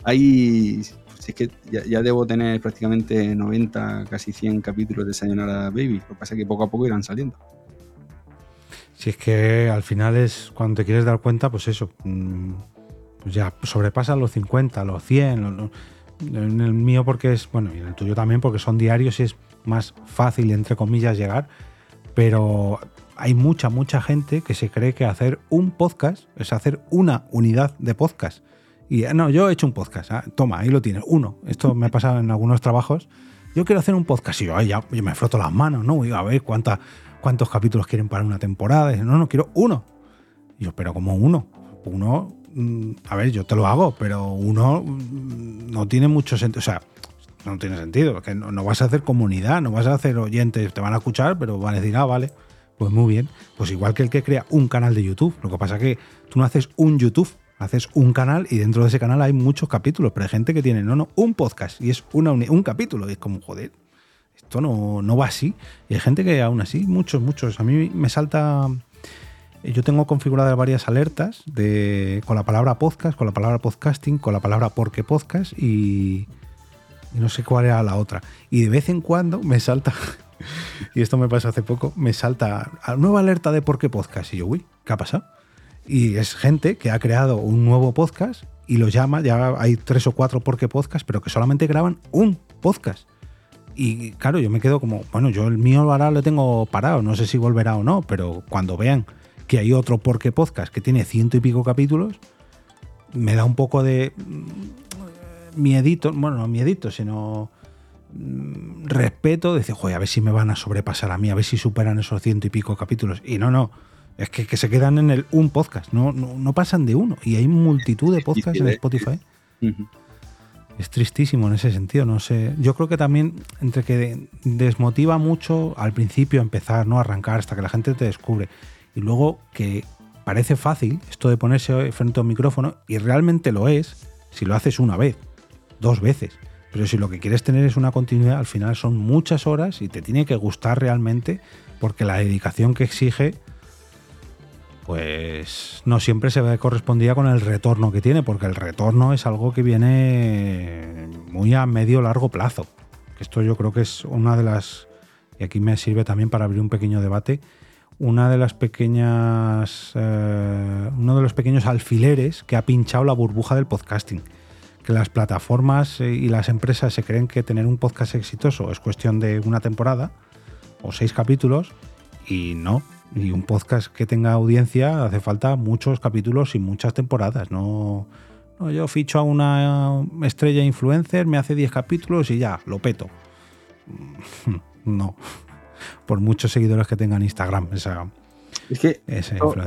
Ahí, pues es que ya, debo tener prácticamente 90, casi 100 capítulos de Sayonara Baby. Lo que pasa es que poco a poco irán saliendo. Si es que al final es cuando te quieres dar cuenta, pues eso, mm, pues ya sobrepasa los 50, los 100. en el mío porque es, bueno, y en el tuyo también porque son diarios y es más fácil, entre comillas, llegar. Pero hay mucha, mucha gente que se cree que hacer un podcast es hacer una unidad de podcast. Y no, yo he hecho un podcast. Ah, toma, ahí lo tienes. Uno. Esto me ha pasado en algunos trabajos. Yo quiero hacer un podcast. Y yo, ya, yo me froto las manos, ¿no? Y a ver cuánta, cuántos capítulos quieren para una temporada. No, no, quiero uno. Y yo, pero como uno. Uno, mm, a ver, yo te lo hago, pero uno mm, no tiene mucho sentido. O sea, no tiene sentido. Que no, no, vas a hacer comunidad, no vas a hacer oyentes, te van a escuchar, pero van a decir, ah, vale, pues muy bien. Pues igual que el que crea un canal de YouTube. Lo que pasa es que tú no haces un YouTube, Haces un canal y dentro de ese canal hay muchos capítulos, pero hay gente que tiene, no, no, un podcast y es una un capítulo. Y es como, joder, esto no, no va así. Y hay gente que aún así, muchos, muchos. A mí me salta. Yo tengo configuradas varias alertas de, con la palabra podcast, con la palabra podcasting, con la palabra porque podcast y, y no sé cuál era la otra. Y de vez en cuando me salta, y esto me pasó hace poco, me salta nueva alerta de por qué podcast. Y yo, uy, ¿qué ha pasado? Y es gente que ha creado un nuevo podcast y lo llama, ya hay tres o cuatro porque podcast, pero que solamente graban un podcast. Y claro, yo me quedo como, bueno, yo el mío ahora lo tengo parado, no sé si volverá o no, pero cuando vean que hay otro porque podcast que tiene ciento y pico capítulos, me da un poco de mm, miedito, bueno, no miedito, sino mm, respeto, de decir, joder, a ver si me van a sobrepasar a mí, a ver si superan esos ciento y pico capítulos. Y no, no, es que, se quedan en el un podcast, no, no, pasan de uno. Y hay multitud de podcasts en Spotify. Es tristísimo en ese sentido, no sé. Yo creo que también entre que desmotiva mucho al principio empezar, ¿no? Arrancar hasta que la gente te descubre. Y luego que parece fácil esto de ponerse frente a un micrófono, y realmente lo es si lo haces una vez, dos veces. Pero si lo que quieres tener es una continuidad, al final son muchas horas y te tiene que gustar realmente porque la dedicación que exige pues no siempre se ve correspondida con el retorno que tiene, porque el retorno es algo que viene muy a medio largo plazo. Esto yo creo que es una de las, y aquí me sirve también para abrir un pequeño debate, una de las pequeñas, eh, uno de los pequeños alfileres que ha pinchado la burbuja del podcasting. Que las plataformas eh, y las empresas se creen que tener un podcast exitoso es cuestión de una temporada o seis capítulos y no. Y un podcast que tenga audiencia hace falta muchos capítulos y muchas temporadas. No, no yo ficho a una estrella influencer, me hace 10 capítulos y ya, lo peto. No, por muchos seguidores que tengan Instagram. Esa, es que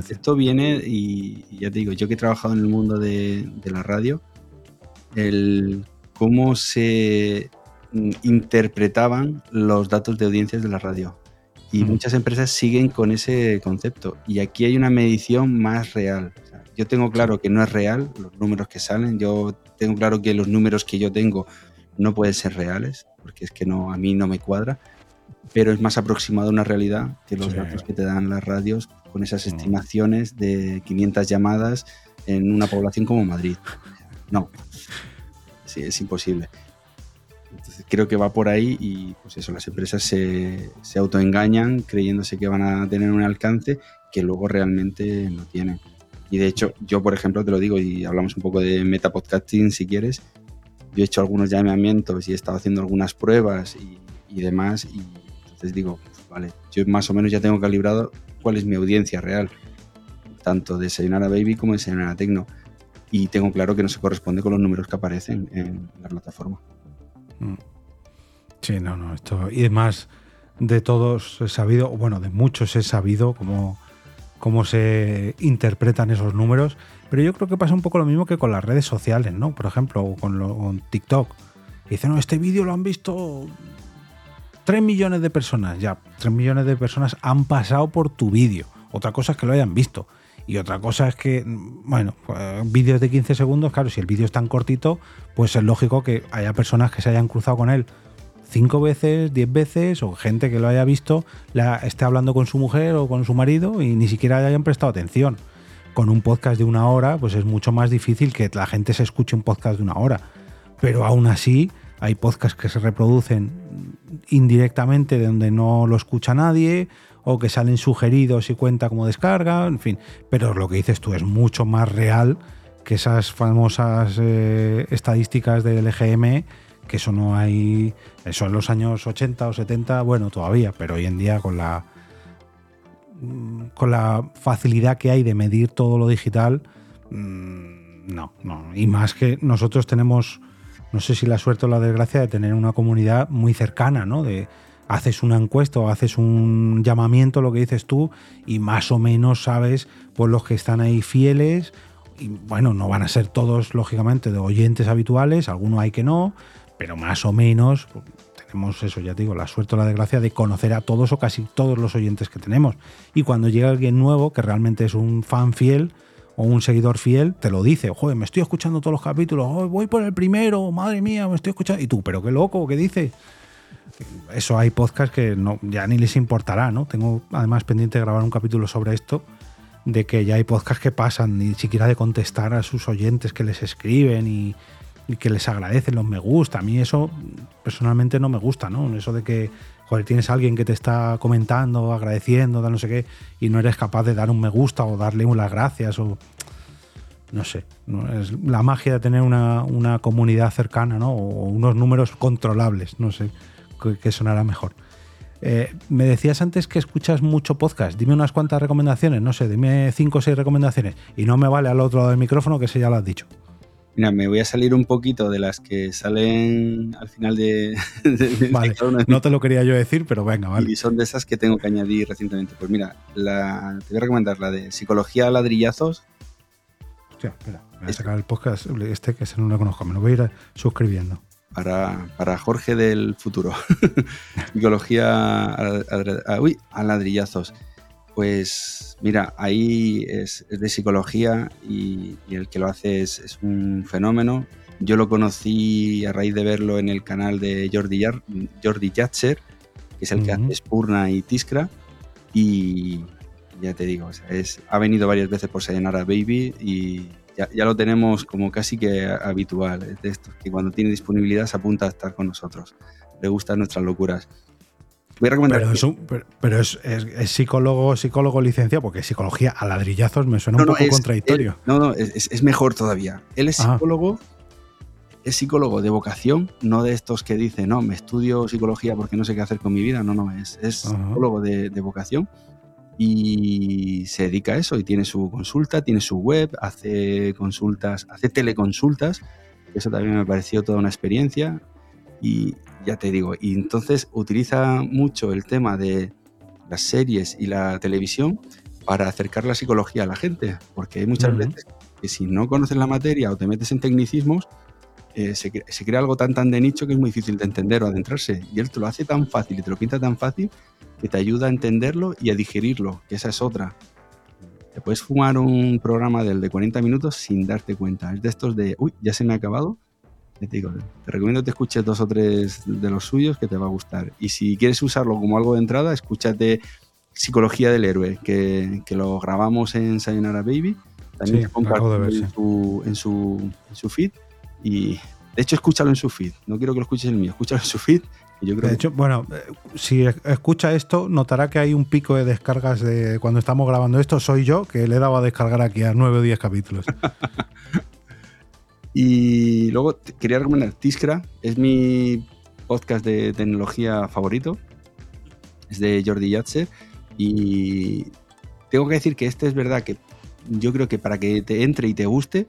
esto, viene, y ya te digo, yo que he trabajado en el mundo de, la radio, el cómo se interpretaban los datos de audiencias de la radio. Y muchas empresas siguen con ese concepto. Y aquí hay una medición más real. yo tengo claro que no es real los números que salen. Yo tengo claro que los números que yo tengo no pueden ser reales, porque es que no, a mí no me cuadra pero es más aproximado a una realidad que los datos que te dan las radios con esas mm. estimaciones de 500 llamadas en una población como Madrid. No, sí, es imposible. Creo que va por ahí y pues eso, las empresas se, se autoengañan creyéndose que van a tener un alcance que luego realmente no tienen. Y de hecho, yo por ejemplo te lo digo y hablamos un poco de metapodcasting si quieres. Yo he hecho algunos llamamientos y he estado haciendo algunas pruebas y, y demás y entonces digo, pues, vale, yo más o menos ya tengo calibrado cuál es mi audiencia real, tanto de Sayonara Baby como de Sayonara Tecno. Y tengo claro que no se corresponde con los números que aparecen en la plataforma. Mm. Sí, no, no, esto. Y además, de todos he sabido, bueno, de muchos he sabido cómo, cómo se interpretan esos números. Pero yo creo que pasa un poco lo mismo que con las redes sociales, ¿no? Por ejemplo, con, TikTok. Dicen, no, este vídeo lo han visto 3 millones de personas, ya, 3 millones de personas han pasado por tu vídeo. Otra cosa es que lo hayan visto. Y otra cosa es que, bueno, pues, vídeos de 15 segundos, claro, si el vídeo es tan cortito, pues es lógico que haya personas que se hayan cruzado con él 5 veces, 10 veces, o gente que lo haya visto, la, esté hablando con su mujer o con su marido y ni siquiera hayan prestado atención. Con un podcast de una hora, pues es mucho más difícil que la gente se escuche un podcast de una hora. Pero aún así, hay podcasts que se reproducen indirectamente de donde no lo escucha nadie o que salen sugeridos y cuenta como descarga, en fin. Pero lo que dices tú es mucho más real que esas famosas eh, estadísticas del EGM, que eso no hay, eso en los años 80 o 70, bueno, todavía, pero hoy en día con la con la facilidad que hay de medir todo lo digital, mm, no, no. Y más que nosotros tenemos no sé si la suerte o la desgracia de tener una comunidad muy cercana, ¿no? Haces una encuesta o haces un llamamiento, lo que dices tú, y más o menos sabes por los que están ahí fieles. Y bueno, no van a ser todos, lógicamente, de oyentes habituales, algunos hay que no, pero más o menos pues, tenemos eso, ya te digo, la suerte o la desgracia de conocer a todos o casi todos los oyentes que tenemos. Y cuando llega alguien nuevo, que realmente es un fan fiel, o un seguidor fiel te lo dice, joder, me estoy escuchando todos los capítulos, voy por el primero, madre mía, me estoy escuchando. Y tú, pero qué loco, ¿qué dices? Eso hay podcasts que no, ya ni les importará, ¿no? Tengo además pendiente de grabar un capítulo sobre esto, de que ya hay podcasts que pasan ni siquiera de contestar a sus oyentes que les escriben y, que les agradecen los me gusta. A mí eso personalmente no me gusta, ¿no? Eso de que joder, tienes a alguien que te está comentando, agradeciendo, no sé qué, y no eres capaz de dar un me gusta o darle las gracias o... No sé, es la magia de tener una, comunidad cercana, ¿no? O unos números controlables, no sé qué sonará mejor. Eh, me decías antes que escuchas mucho podcast. Dime unas cuantas recomendaciones, no sé, dime cinco o seis recomendaciones. Y no me vale al otro lado del micrófono, que ese ya lo has dicho. Mira, me voy a salir un poquito de las que salen al final de... vale, no te lo quería yo decir, pero venga, vale. Y son de esas que tengo que añadir recientemente. Pues mira, la, te voy a recomendar la de Psicología a ladrillazos. Hostia, espera, voy a sacar el podcast, este que ese no lo conozco, me lo voy a ir suscribiendo. Para, para Jorge del futuro. Psicología a ladrillazos. Pues mira, ahí es, de psicología y, el que lo hace es, un fenómeno. Yo lo conocí a raíz de verlo en el canal de Jordi, Jordi Yatcher, que es el que hace Spurna y Tiskra. Y ya te digo, es, ha venido varias veces por Sayonara Baby y ya, lo tenemos como casi que habitual, es de esto, que cuando tiene disponibilidad se apunta a estar con nosotros. Le gustan nuestras locuras. Voy a recomendar. Pero, es, psicólogo, psicólogo licenciado, porque psicología a ladrillazos me suena un poco contradictorio. no, no, es, mejor todavía. Él es psicólogo, es psicólogo de vocación, no de estos que dicen, no, me estudio psicología porque no sé qué hacer con mi vida. No, no, es, es psicólogo de, de vocación y se dedica a eso y tiene su consulta, tiene su web, hace consultas, hace teleconsultas. Eso también me pareció toda una experiencia y ya te digo, y entonces utiliza mucho el tema de las series y la televisión para acercar la psicología a la gente, porque hay muchas veces que si no conoces la materia o te metes en tecnicismos, eh, se, se, crea algo tan tan de nicho que es muy difícil de entender o adentrarse. Y él te lo hace tan fácil y te lo pinta tan fácil que te ayuda a entenderlo y a digerirlo, que esa es otra. Te puedes fumar un programa del de 40 minutos sin darte cuenta. Es de estos de, uy, ya se me ha acabado. Te, digo, te recomiendo que te escuches dos o tres de los suyos que te va a gustar. Y si quieres usarlo como algo de entrada, escúchate Psicología del Héroe, que, que lo grabamos en Sayonara Baby. También sí, en, su, en, su, en su feed. Y de hecho, escúchalo en su feed. No quiero que lo escuches en el mío, escúchalo en su feed de hecho, bueno, eh, si escucha esto, notará que hay un pico de descargas de cuando estamos grabando esto. Soy yo que le he dado a descargar aquí a 9 o 10 capítulos. y luego quería recomendar Tiskra, es mi podcast de tecnología favorito. Es de Jordi Yatzer. Y tengo que decir que este es verdad que yo creo que para que te entre y te guste,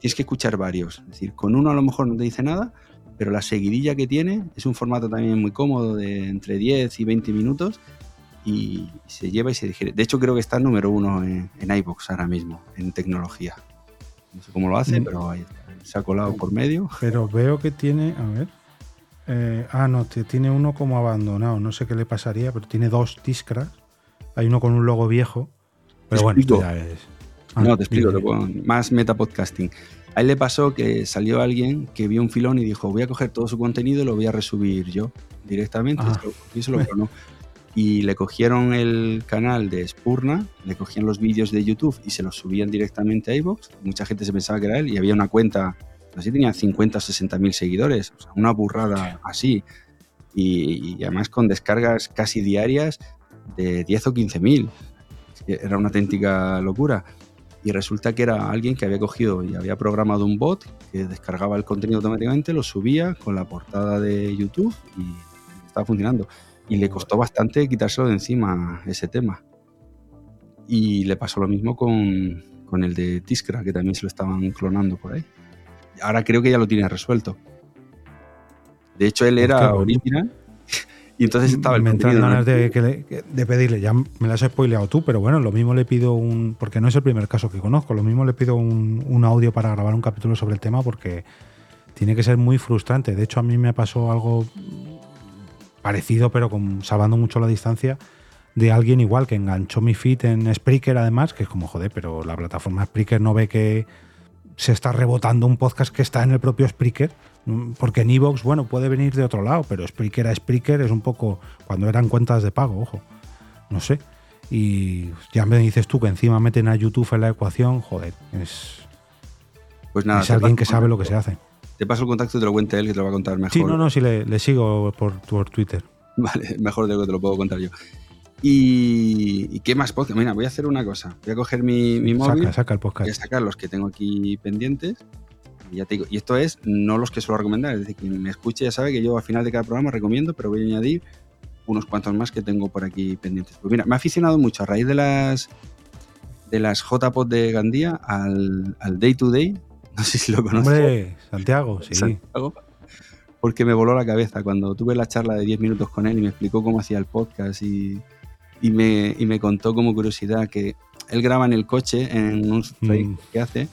tienes que escuchar varios. Es decir, con uno a lo mejor no te dice nada, pero la seguidilla que tiene es un formato también muy cómodo de entre 10 y 20 minutos y se lleva y se digiere. De hecho, creo que está número uno en, en iBox ahora mismo, en tecnología. No sé cómo lo hace, mm. pero ahí Se ha colado por medio. Pero veo que tiene, a ver. Eh, ah, no, tiene uno como abandonado. No sé qué le pasaría, pero tiene dos Tiskras. Hay uno con un logo viejo. Pero bueno, esto ya es. No, te explico, más metapodcasting. A él le pasó que salió alguien que vio un filón y dijo, voy a coger todo su contenido y lo voy a resubir yo directamente. Ah. Y, se lo y le cogieron el canal de Spurna, le cogían los vídeos de YouTube y se los subían directamente a iVoox. Mucha gente se pensaba que era él y había una cuenta, así tenía 50 o 60 mil seguidores, o sea, una burrada así. Y, y, además con descargas casi diarias de 10 o 15 mil. Era una auténtica locura y resulta que era alguien que había cogido y había programado un bot que descargaba el contenido automáticamente, lo subía con la portada de YouTube y estaba funcionando. Y le costó bastante quitárselo de encima ese tema. Y le pasó lo mismo con, con el de Tiskra, que también se lo estaban clonando por ahí. Ahora creo que ya lo tiene resuelto. De hecho, él era original y entonces estaba el Me ganas de, de, pedirle, ya me las has spoileado tú, pero bueno, lo mismo le pido un. Porque no es el primer caso que conozco, lo mismo le pido un, audio para grabar un capítulo sobre el tema porque tiene que ser muy frustrante. De hecho, a mí me pasó algo parecido, pero con, salvando mucho la distancia, de alguien igual que enganchó mi feed en Spreaker, además, que es como, joder, pero la plataforma Spreaker no ve que se está rebotando un podcast que está en el propio Spreaker porque en Evox, bueno, puede venir de otro lado, pero Spreaker a Spreaker es un poco cuando eran cuentas de pago, ojo. No sé. Y ya me dices tú que encima meten a YouTube en la ecuación, joder, es. Pues nada, es alguien que sabe lo que se hace. Te paso el contacto y te lo cuente él, que te lo va a contar mejor. Sí, no, no, sí, le, sigo por, por, Twitter. Vale, mejor de lo que te lo puedo contar yo. Y, qué más podcast? Mira, voy a hacer una cosa. Voy a coger mi, mi móvil. Saca, saca el podcast. Voy a sacar los que tengo aquí pendientes y te digo, y esto es no los que suelo recomendar, es decir, quien me escuche ya sabe que yo al final de cada programa recomiendo, pero voy a añadir unos cuantos más que tengo por aquí pendientes. Pues mira, me ha aficionado mucho a raíz de las de las JPOD de Gandía al, Day to Day. No sé si lo conoces. Hombre, Santiago, sí. Santiago, porque me voló la cabeza cuando tuve la charla de 10 minutos con él y me explicó cómo hacía el podcast y, y, me, y me contó como curiosidad que él graba en el coche en un mm. que hace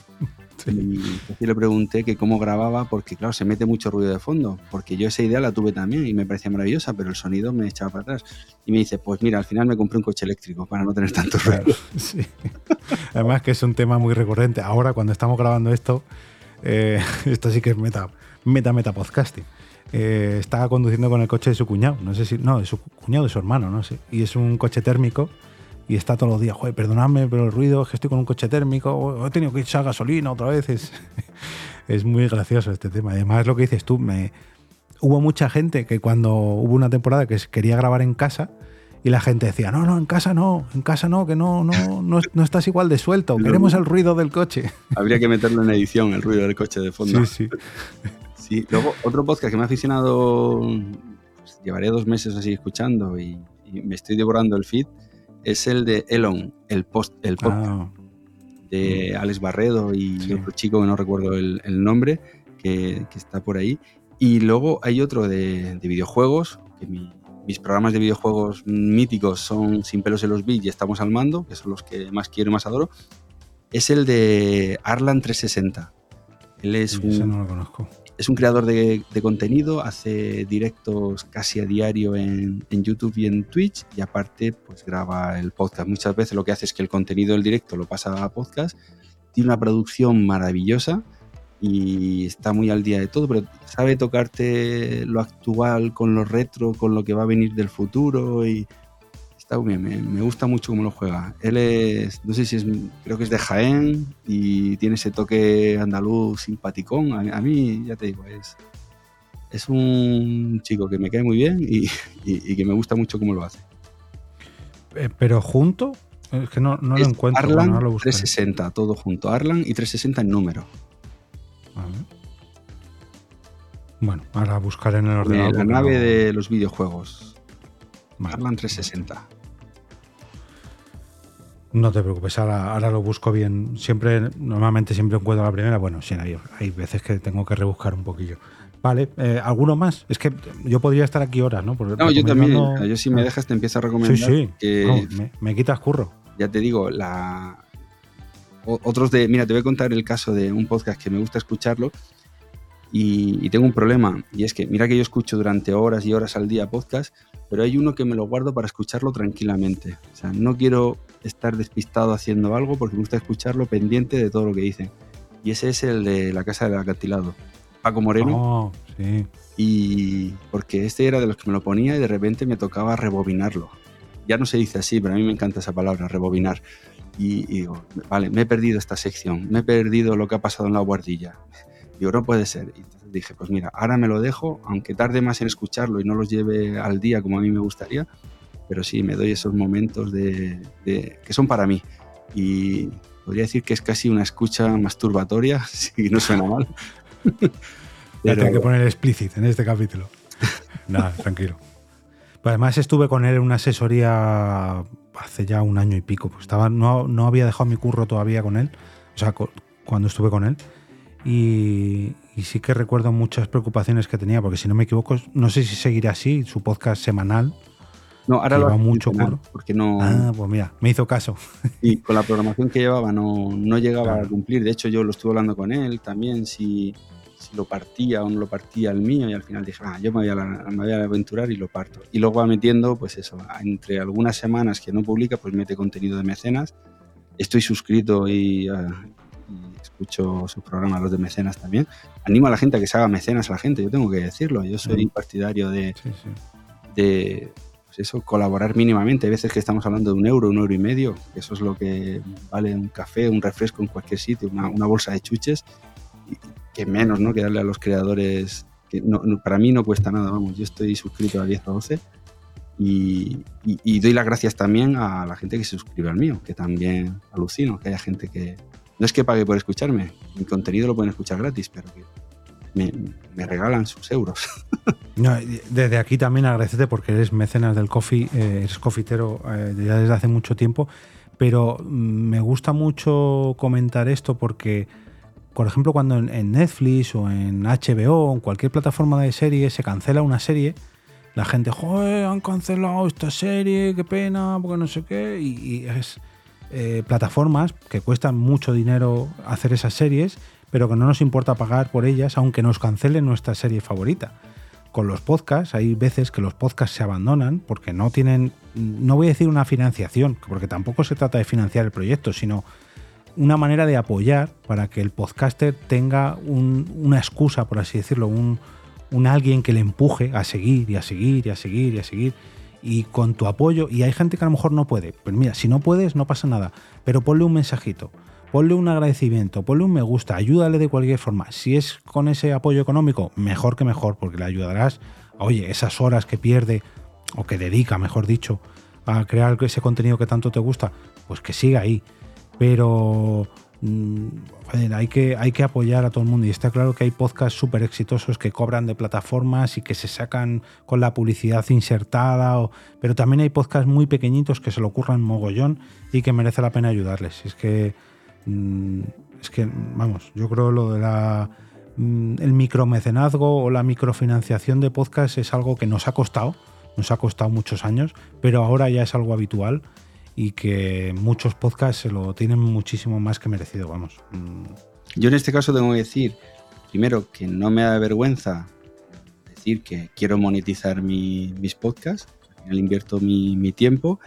y le pregunté que cómo grababa, porque claro, se mete mucho ruido de fondo, porque yo esa idea la tuve también y me parecía maravillosa, pero el sonido me echaba para atrás. Y me dice, pues mira, al final me compré un coche eléctrico para no tener tanto ruido. Además que es un tema muy recurrente. Ahora cuando estamos grabando esto, eh, esto sí que es meta, meta, meta podcasting. Eh, estaba conduciendo con el coche de su cuñado, no sé si, no, de su cuñado, de su hermano, no sé, y es un coche térmico y está todos los días, joder, perdonadme, pero el ruido es que estoy con un coche térmico, he tenido que echar gasolina otra vez. Es, es muy gracioso este tema. Además, lo que dices tú, me, hubo mucha gente que cuando hubo una temporada que quería grabar en casa, y la gente decía, no, no, en casa no, en casa no, que no, no, no, estás igual de suelto, queremos el ruido del coche. Habría que meterlo en edición, el ruido del coche de fondo. Sí, sí. sí. Luego, otro podcast que me ha aficionado, pues, llevaré dos meses así escuchando y, me estoy devorando el feed, es el de Elon, el, post, el podcast ah. de Alex Barredo y otro chico que no recuerdo el, nombre, que, está por ahí. Y luego hay otro de, de videojuegos, que mi, mis programas de videojuegos míticos son Sin pelos en los bits y Estamos al mando, que son los que más quiero y más adoro, es el de Arlan 360. Él es un, conozco. Es un creador de, contenido, hace directos casi a diario en, en, YouTube y en Twitch y aparte pues graba el podcast. Muchas veces lo que hace es que el contenido del directo lo pasa a podcast. Tiene una producción maravillosa y está muy al día de todo, pero sabe tocarte lo actual con lo retro, con lo que va a venir del futuro y está muy bien, me, gusta mucho cómo lo juega. Él es, no sé si es, creo que es de Jaén y tiene ese toque andaluz simpaticón. A, mí, ya te digo, es, es un chico que me cae muy bien y, que me gusta mucho cómo lo hace. Eh, pero junto, es que no, no lo encuentro. Arlan 360, todo junto. Arlan y 360 en número. Bueno, ahora buscar en el ordenador. la nave de los videojuegos. Arlan 360. No te preocupes, ahora, lo busco bien. Siempre, normalmente siempre encuentro la primera. Bueno, sí, hay, veces que tengo que rebuscar un poquillo. Vale, eh, ¿alguno más? Es que yo podría estar aquí horas, ¿no? no, yo también. Yo si me dejas te empiezo a recomendar. Sí, sí. me, me, quitas curro. Ya te digo, la, otros de, mira, te voy a contar el caso de un podcast que me gusta escucharlo y, tengo un problema y es que mira que yo escucho durante horas y horas al día podcast, pero hay uno que me lo guardo para escucharlo tranquilamente. O sea, no quiero estar despistado haciendo algo porque me gusta escucharlo pendiente de todo lo que dicen. Y ese es el de la casa del acantilado. Paco Moreno. Oh, sí. Y porque este era de los que me lo ponía y de repente me tocaba rebobinarlo. Ya no se dice así, pero a mí me encanta esa palabra, rebobinar y, digo, vale, me he perdido esta sección, me he perdido lo que ha pasado en la guardilla. Digo, no puede ser. Y entonces dije, pues mira, ahora me lo dejo, aunque tarde más en escucharlo y no los lleve al día como a mí me gustaría, pero sí, me doy esos momentos de, que son para mí. Y podría decir que es casi una escucha masturbatoria, si no suena mal. Ya tengo que poner explícito en este capítulo. Nada, tranquilo. Pues además estuve con él en una asesoría hace ya un año y pico. Pues estaba, no, no había dejado mi curro todavía con él, o sea, cuando estuve con él. Y, sí que recuerdo muchas preocupaciones que tenía, porque si no me equivoco, no sé si seguirá así, su podcast semanal. No, ahora lo mucho curro. Porque no. Ah, pues mira, me hizo caso. Y con la programación que llevaba no, no llegaba a cumplir. De hecho, yo lo estuve hablando con él también, si, si lo partía o no lo partía el mío y al final dije, ah, yo me voy, a me voy a aventurar y lo parto. Y luego va metiendo, pues eso, entre algunas semanas que no publica, pues mete contenido de mecenas. Estoy suscrito y, ah, escucho su programa, los de mecenas también. Animo a la gente a que se haga mecenas a la gente, yo tengo que decirlo. Yo soy partidario de, de pues eso, colaborar mínimamente. Hay veces que estamos hablando de un euro, un euro y medio, que eso es lo que vale un café, un refresco en cualquier sitio, una, una bolsa de chuches que menos, ¿no? Que darle a los creadores, que no, para mí no cuesta nada, vamos, yo estoy suscrito a 10 a 12 y, doy las gracias también a la gente que se suscribe al mío, que también alucino, que haya gente que, no es que pague por escucharme, mi contenido lo pueden escuchar gratis, pero me, regalan sus euros. desde aquí también agradecerte porque eres mecenas del coffee, eh, eres cofitero eh, ya desde hace mucho tiempo, pero mm, me gusta mucho comentar esto porque por ejemplo, cuando en Netflix o en HBO o en cualquier plataforma de serie se cancela una serie, la gente, joder, han cancelado esta serie, qué pena, porque no sé qué. Y, es eh, plataformas que cuestan mucho dinero hacer esas series, pero que no nos importa pagar por ellas, aunque nos cancelen nuestra serie favorita. Con los podcasts, hay veces que los podcasts se abandonan porque no tienen, no voy a decir una financiación, porque tampoco se trata de financiar el proyecto, sino una manera de apoyar para que el podcaster tenga una excusa, por así decirlo, un, alguien que le empuje a seguir y a seguir y a seguir y a seguir. Y con tu apoyo, y hay gente que a lo mejor no puede, pues mira, si no puedes, no pasa nada, pero ponle un mensajito, ponle un agradecimiento, ponle un me gusta, ayúdale de cualquier forma. Si es con ese apoyo económico, mejor que mejor, porque le ayudarás, oye, esas horas que pierde, o que dedica, mejor dicho, a crear ese contenido que tanto te gusta, pues que siga ahí. Pero hay, que, hay que apoyar a todo el mundo. Y está claro que hay podcasts súper exitosos que cobran de plataformas y que se sacan con la publicidad insertada. pero también hay podcasts muy pequeñitos que se lo ocurran mogollón y que merece la pena ayudarles. Es que, mm, es que vamos, yo creo lo de mm, el micromecenazgo o la microfinanciación de podcasts es algo que nos ha costado, nos ha costado muchos años, pero ahora ya es algo habitual y que muchos podcasts se lo tienen muchísimo más que merecido, vamos. Mm. Yo en este caso tengo que decir, primero, que no me da vergüenza decir que quiero monetizar mis podcasts, al final invierto mi, tiempo,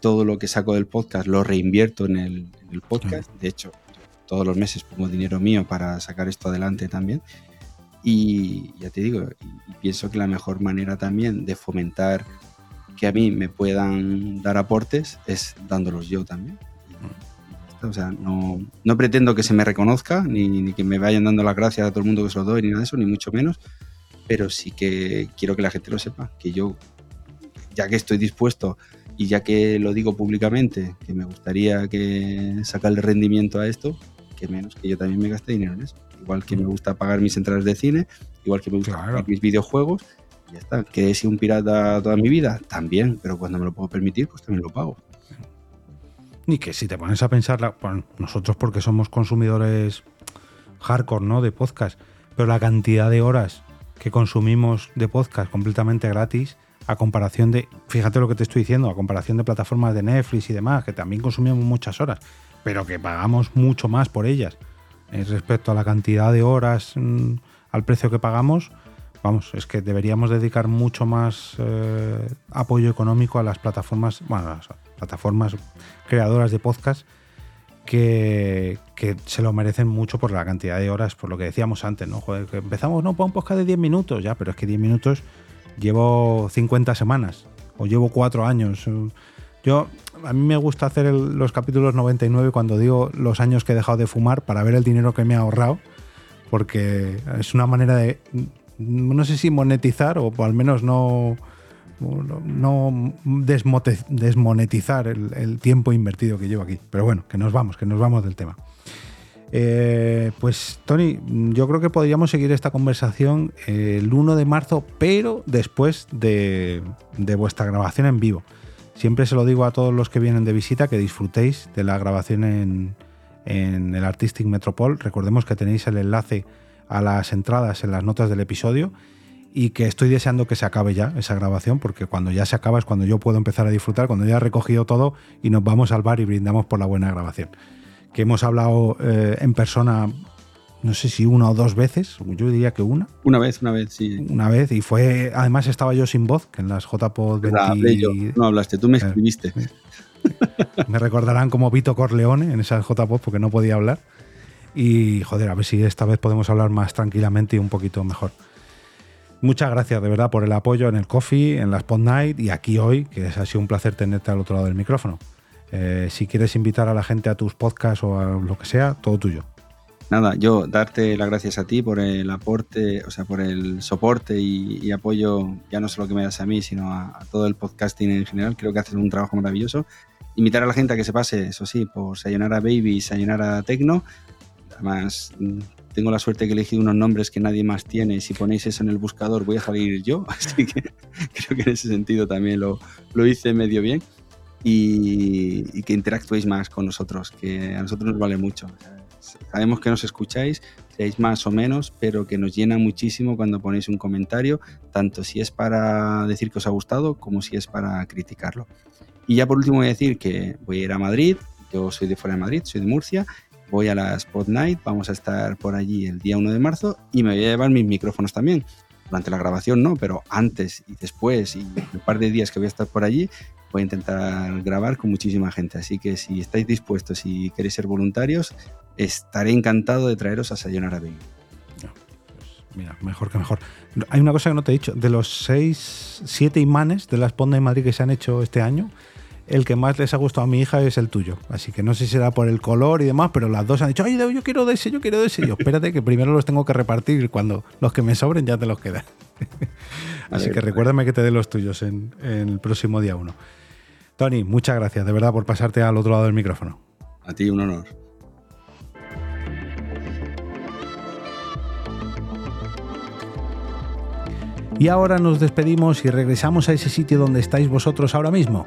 todo lo que saco del podcast lo reinvierto en el, podcast, de hecho, todos los meses pongo dinero mío para sacar esto adelante también. Y ya te digo, y pienso que la mejor manera también de fomentar que a mí me puedan dar aportes es dándolos yo también. O sea, no, no pretendo que se me reconozca, ni, ni, que me vayan dando las gracias a todo el mundo que se lo doy, ni nada de eso, ni mucho menos, pero sí que quiero que la gente lo sepa, que yo, ya que estoy dispuesto y ya que lo digo públicamente, que me gustaría que sacarle rendimiento a esto, que menos que yo también me gaste dinero en eso. Igual que me gusta pagar mis entradas de cine, igual que me gusta pagar mis videojuegos, ya está. ¿Que he sido un pirata toda mi vida? También, pero cuando me lo puedo permitir, pues también lo pago. Y que si te pones a pensar, nosotros porque somos consumidores hardcore, ¿no? De podcast, pero la cantidad de horas que consumimos de podcast completamente gratis, a comparación de, fíjate lo que te estoy diciendo, a comparación de plataformas de Netflix y demás, que también consumimos muchas horas, pero que pagamos mucho más por ellas. Eh, respecto a la cantidad de horas mm, al precio que pagamos, vamos, es que deberíamos dedicar mucho más eh, apoyo económico a las plataformas, bueno, plataformas creadoras de podcast que, se lo merecen mucho por la cantidad de horas, por lo que decíamos antes, ¿no? Joder, que empezamos, no, para un podcast de 10 minutos, ya, pero es que 10 minutos llevo 50 semanas o llevo 4 años. Yo, a mí me gusta hacer los capítulos 99 cuando digo los años que he dejado de fumar para ver el dinero que me ha ahorrado, porque es una manera de no sé si monetizar o al menos no, no desmonetizar el, tiempo invertido que llevo aquí. Pero bueno, que nos vamos, que nos vamos del tema. Eh, pues Tony, yo creo que podríamos seguir esta conversación el 1 de marzo, pero después de, vuestra grabación en vivo. Siempre se lo digo a todos los que vienen de visita que disfrutéis de la grabación en, en el Artistic Metropol. Recordemos que tenéis el enlace a las entradas en las notas del episodio y que estoy deseando que se acabe ya esa grabación porque cuando ya se acaba es cuando yo puedo empezar a disfrutar, cuando ya he recogido todo y nos vamos al bar y brindamos por la buena grabación. Que hemos hablado eh, en persona, no sé si una o dos veces, yo diría que una. Una vez, una vez, sí. Una vez y fue, además estaba yo sin voz, que en las JPod 20... no hablaste, tú me eh, escribiste. me recordarán como Vito Corleone en esas JPod porque no podía hablar. Y joder, a ver si esta vez podemos hablar más tranquilamente y un poquito mejor. Muchas gracias de verdad por el apoyo en el coffee, en la Spot Night y aquí hoy, que ha sido un placer tenerte al otro lado del micrófono. Eh, si quieres invitar a la gente a tus podcasts o a lo que sea, todo tuyo. Nada, yo darte las gracias a ti por el aporte, o sea, por el soporte y, apoyo, ya no solo que me das a mí, sino a, todo el podcasting en general. Creo que haces un trabajo maravilloso. Invitar a la gente a que se pase, eso sí, por Sayonara Baby y Sayonara Tecno, Además, tengo la suerte que he elegido unos nombres que nadie más tiene. Si ponéis eso en el buscador, voy a salir yo. Así que creo que en ese sentido también lo, lo hice medio bien. Y, que interactuéis más con nosotros, que a nosotros nos vale mucho. Sabemos que nos escucháis, seáis más o menos, pero que nos llena muchísimo cuando ponéis un comentario, tanto si es para decir que os ha gustado como si es para criticarlo. Y ya por último voy a decir que voy a ir a Madrid, yo soy de fuera de Madrid, soy de Murcia, voy a la Spot Night, vamos a estar por allí el día 1 de marzo y me voy a llevar mis micrófonos también. Durante la grabación no, pero antes y después y un par de días que voy a estar por allí, voy a intentar grabar con muchísima gente. Así que si estáis dispuestos y queréis ser voluntarios, estaré encantado de traeros a Sayonara Baby. Pues mira, mejor que mejor. Hay una cosa que no te he dicho. De los seis, siete imanes de la Sponda en Madrid que se han hecho este año, el que más les ha gustado a mi hija es el tuyo. Así que no sé si será por el color y demás, pero las dos han dicho, ay, yo quiero de ese, yo quiero de ese. Y yo, espérate que primero los tengo que repartir. Cuando los que me sobren ya te los quedan. Así que recuérdame que te dé los tuyos en, en el próximo día uno. Tony, muchas gracias de verdad por pasarte al otro lado del micrófono. A ti un honor. Y ahora nos despedimos y regresamos a ese sitio donde estáis vosotros ahora mismo,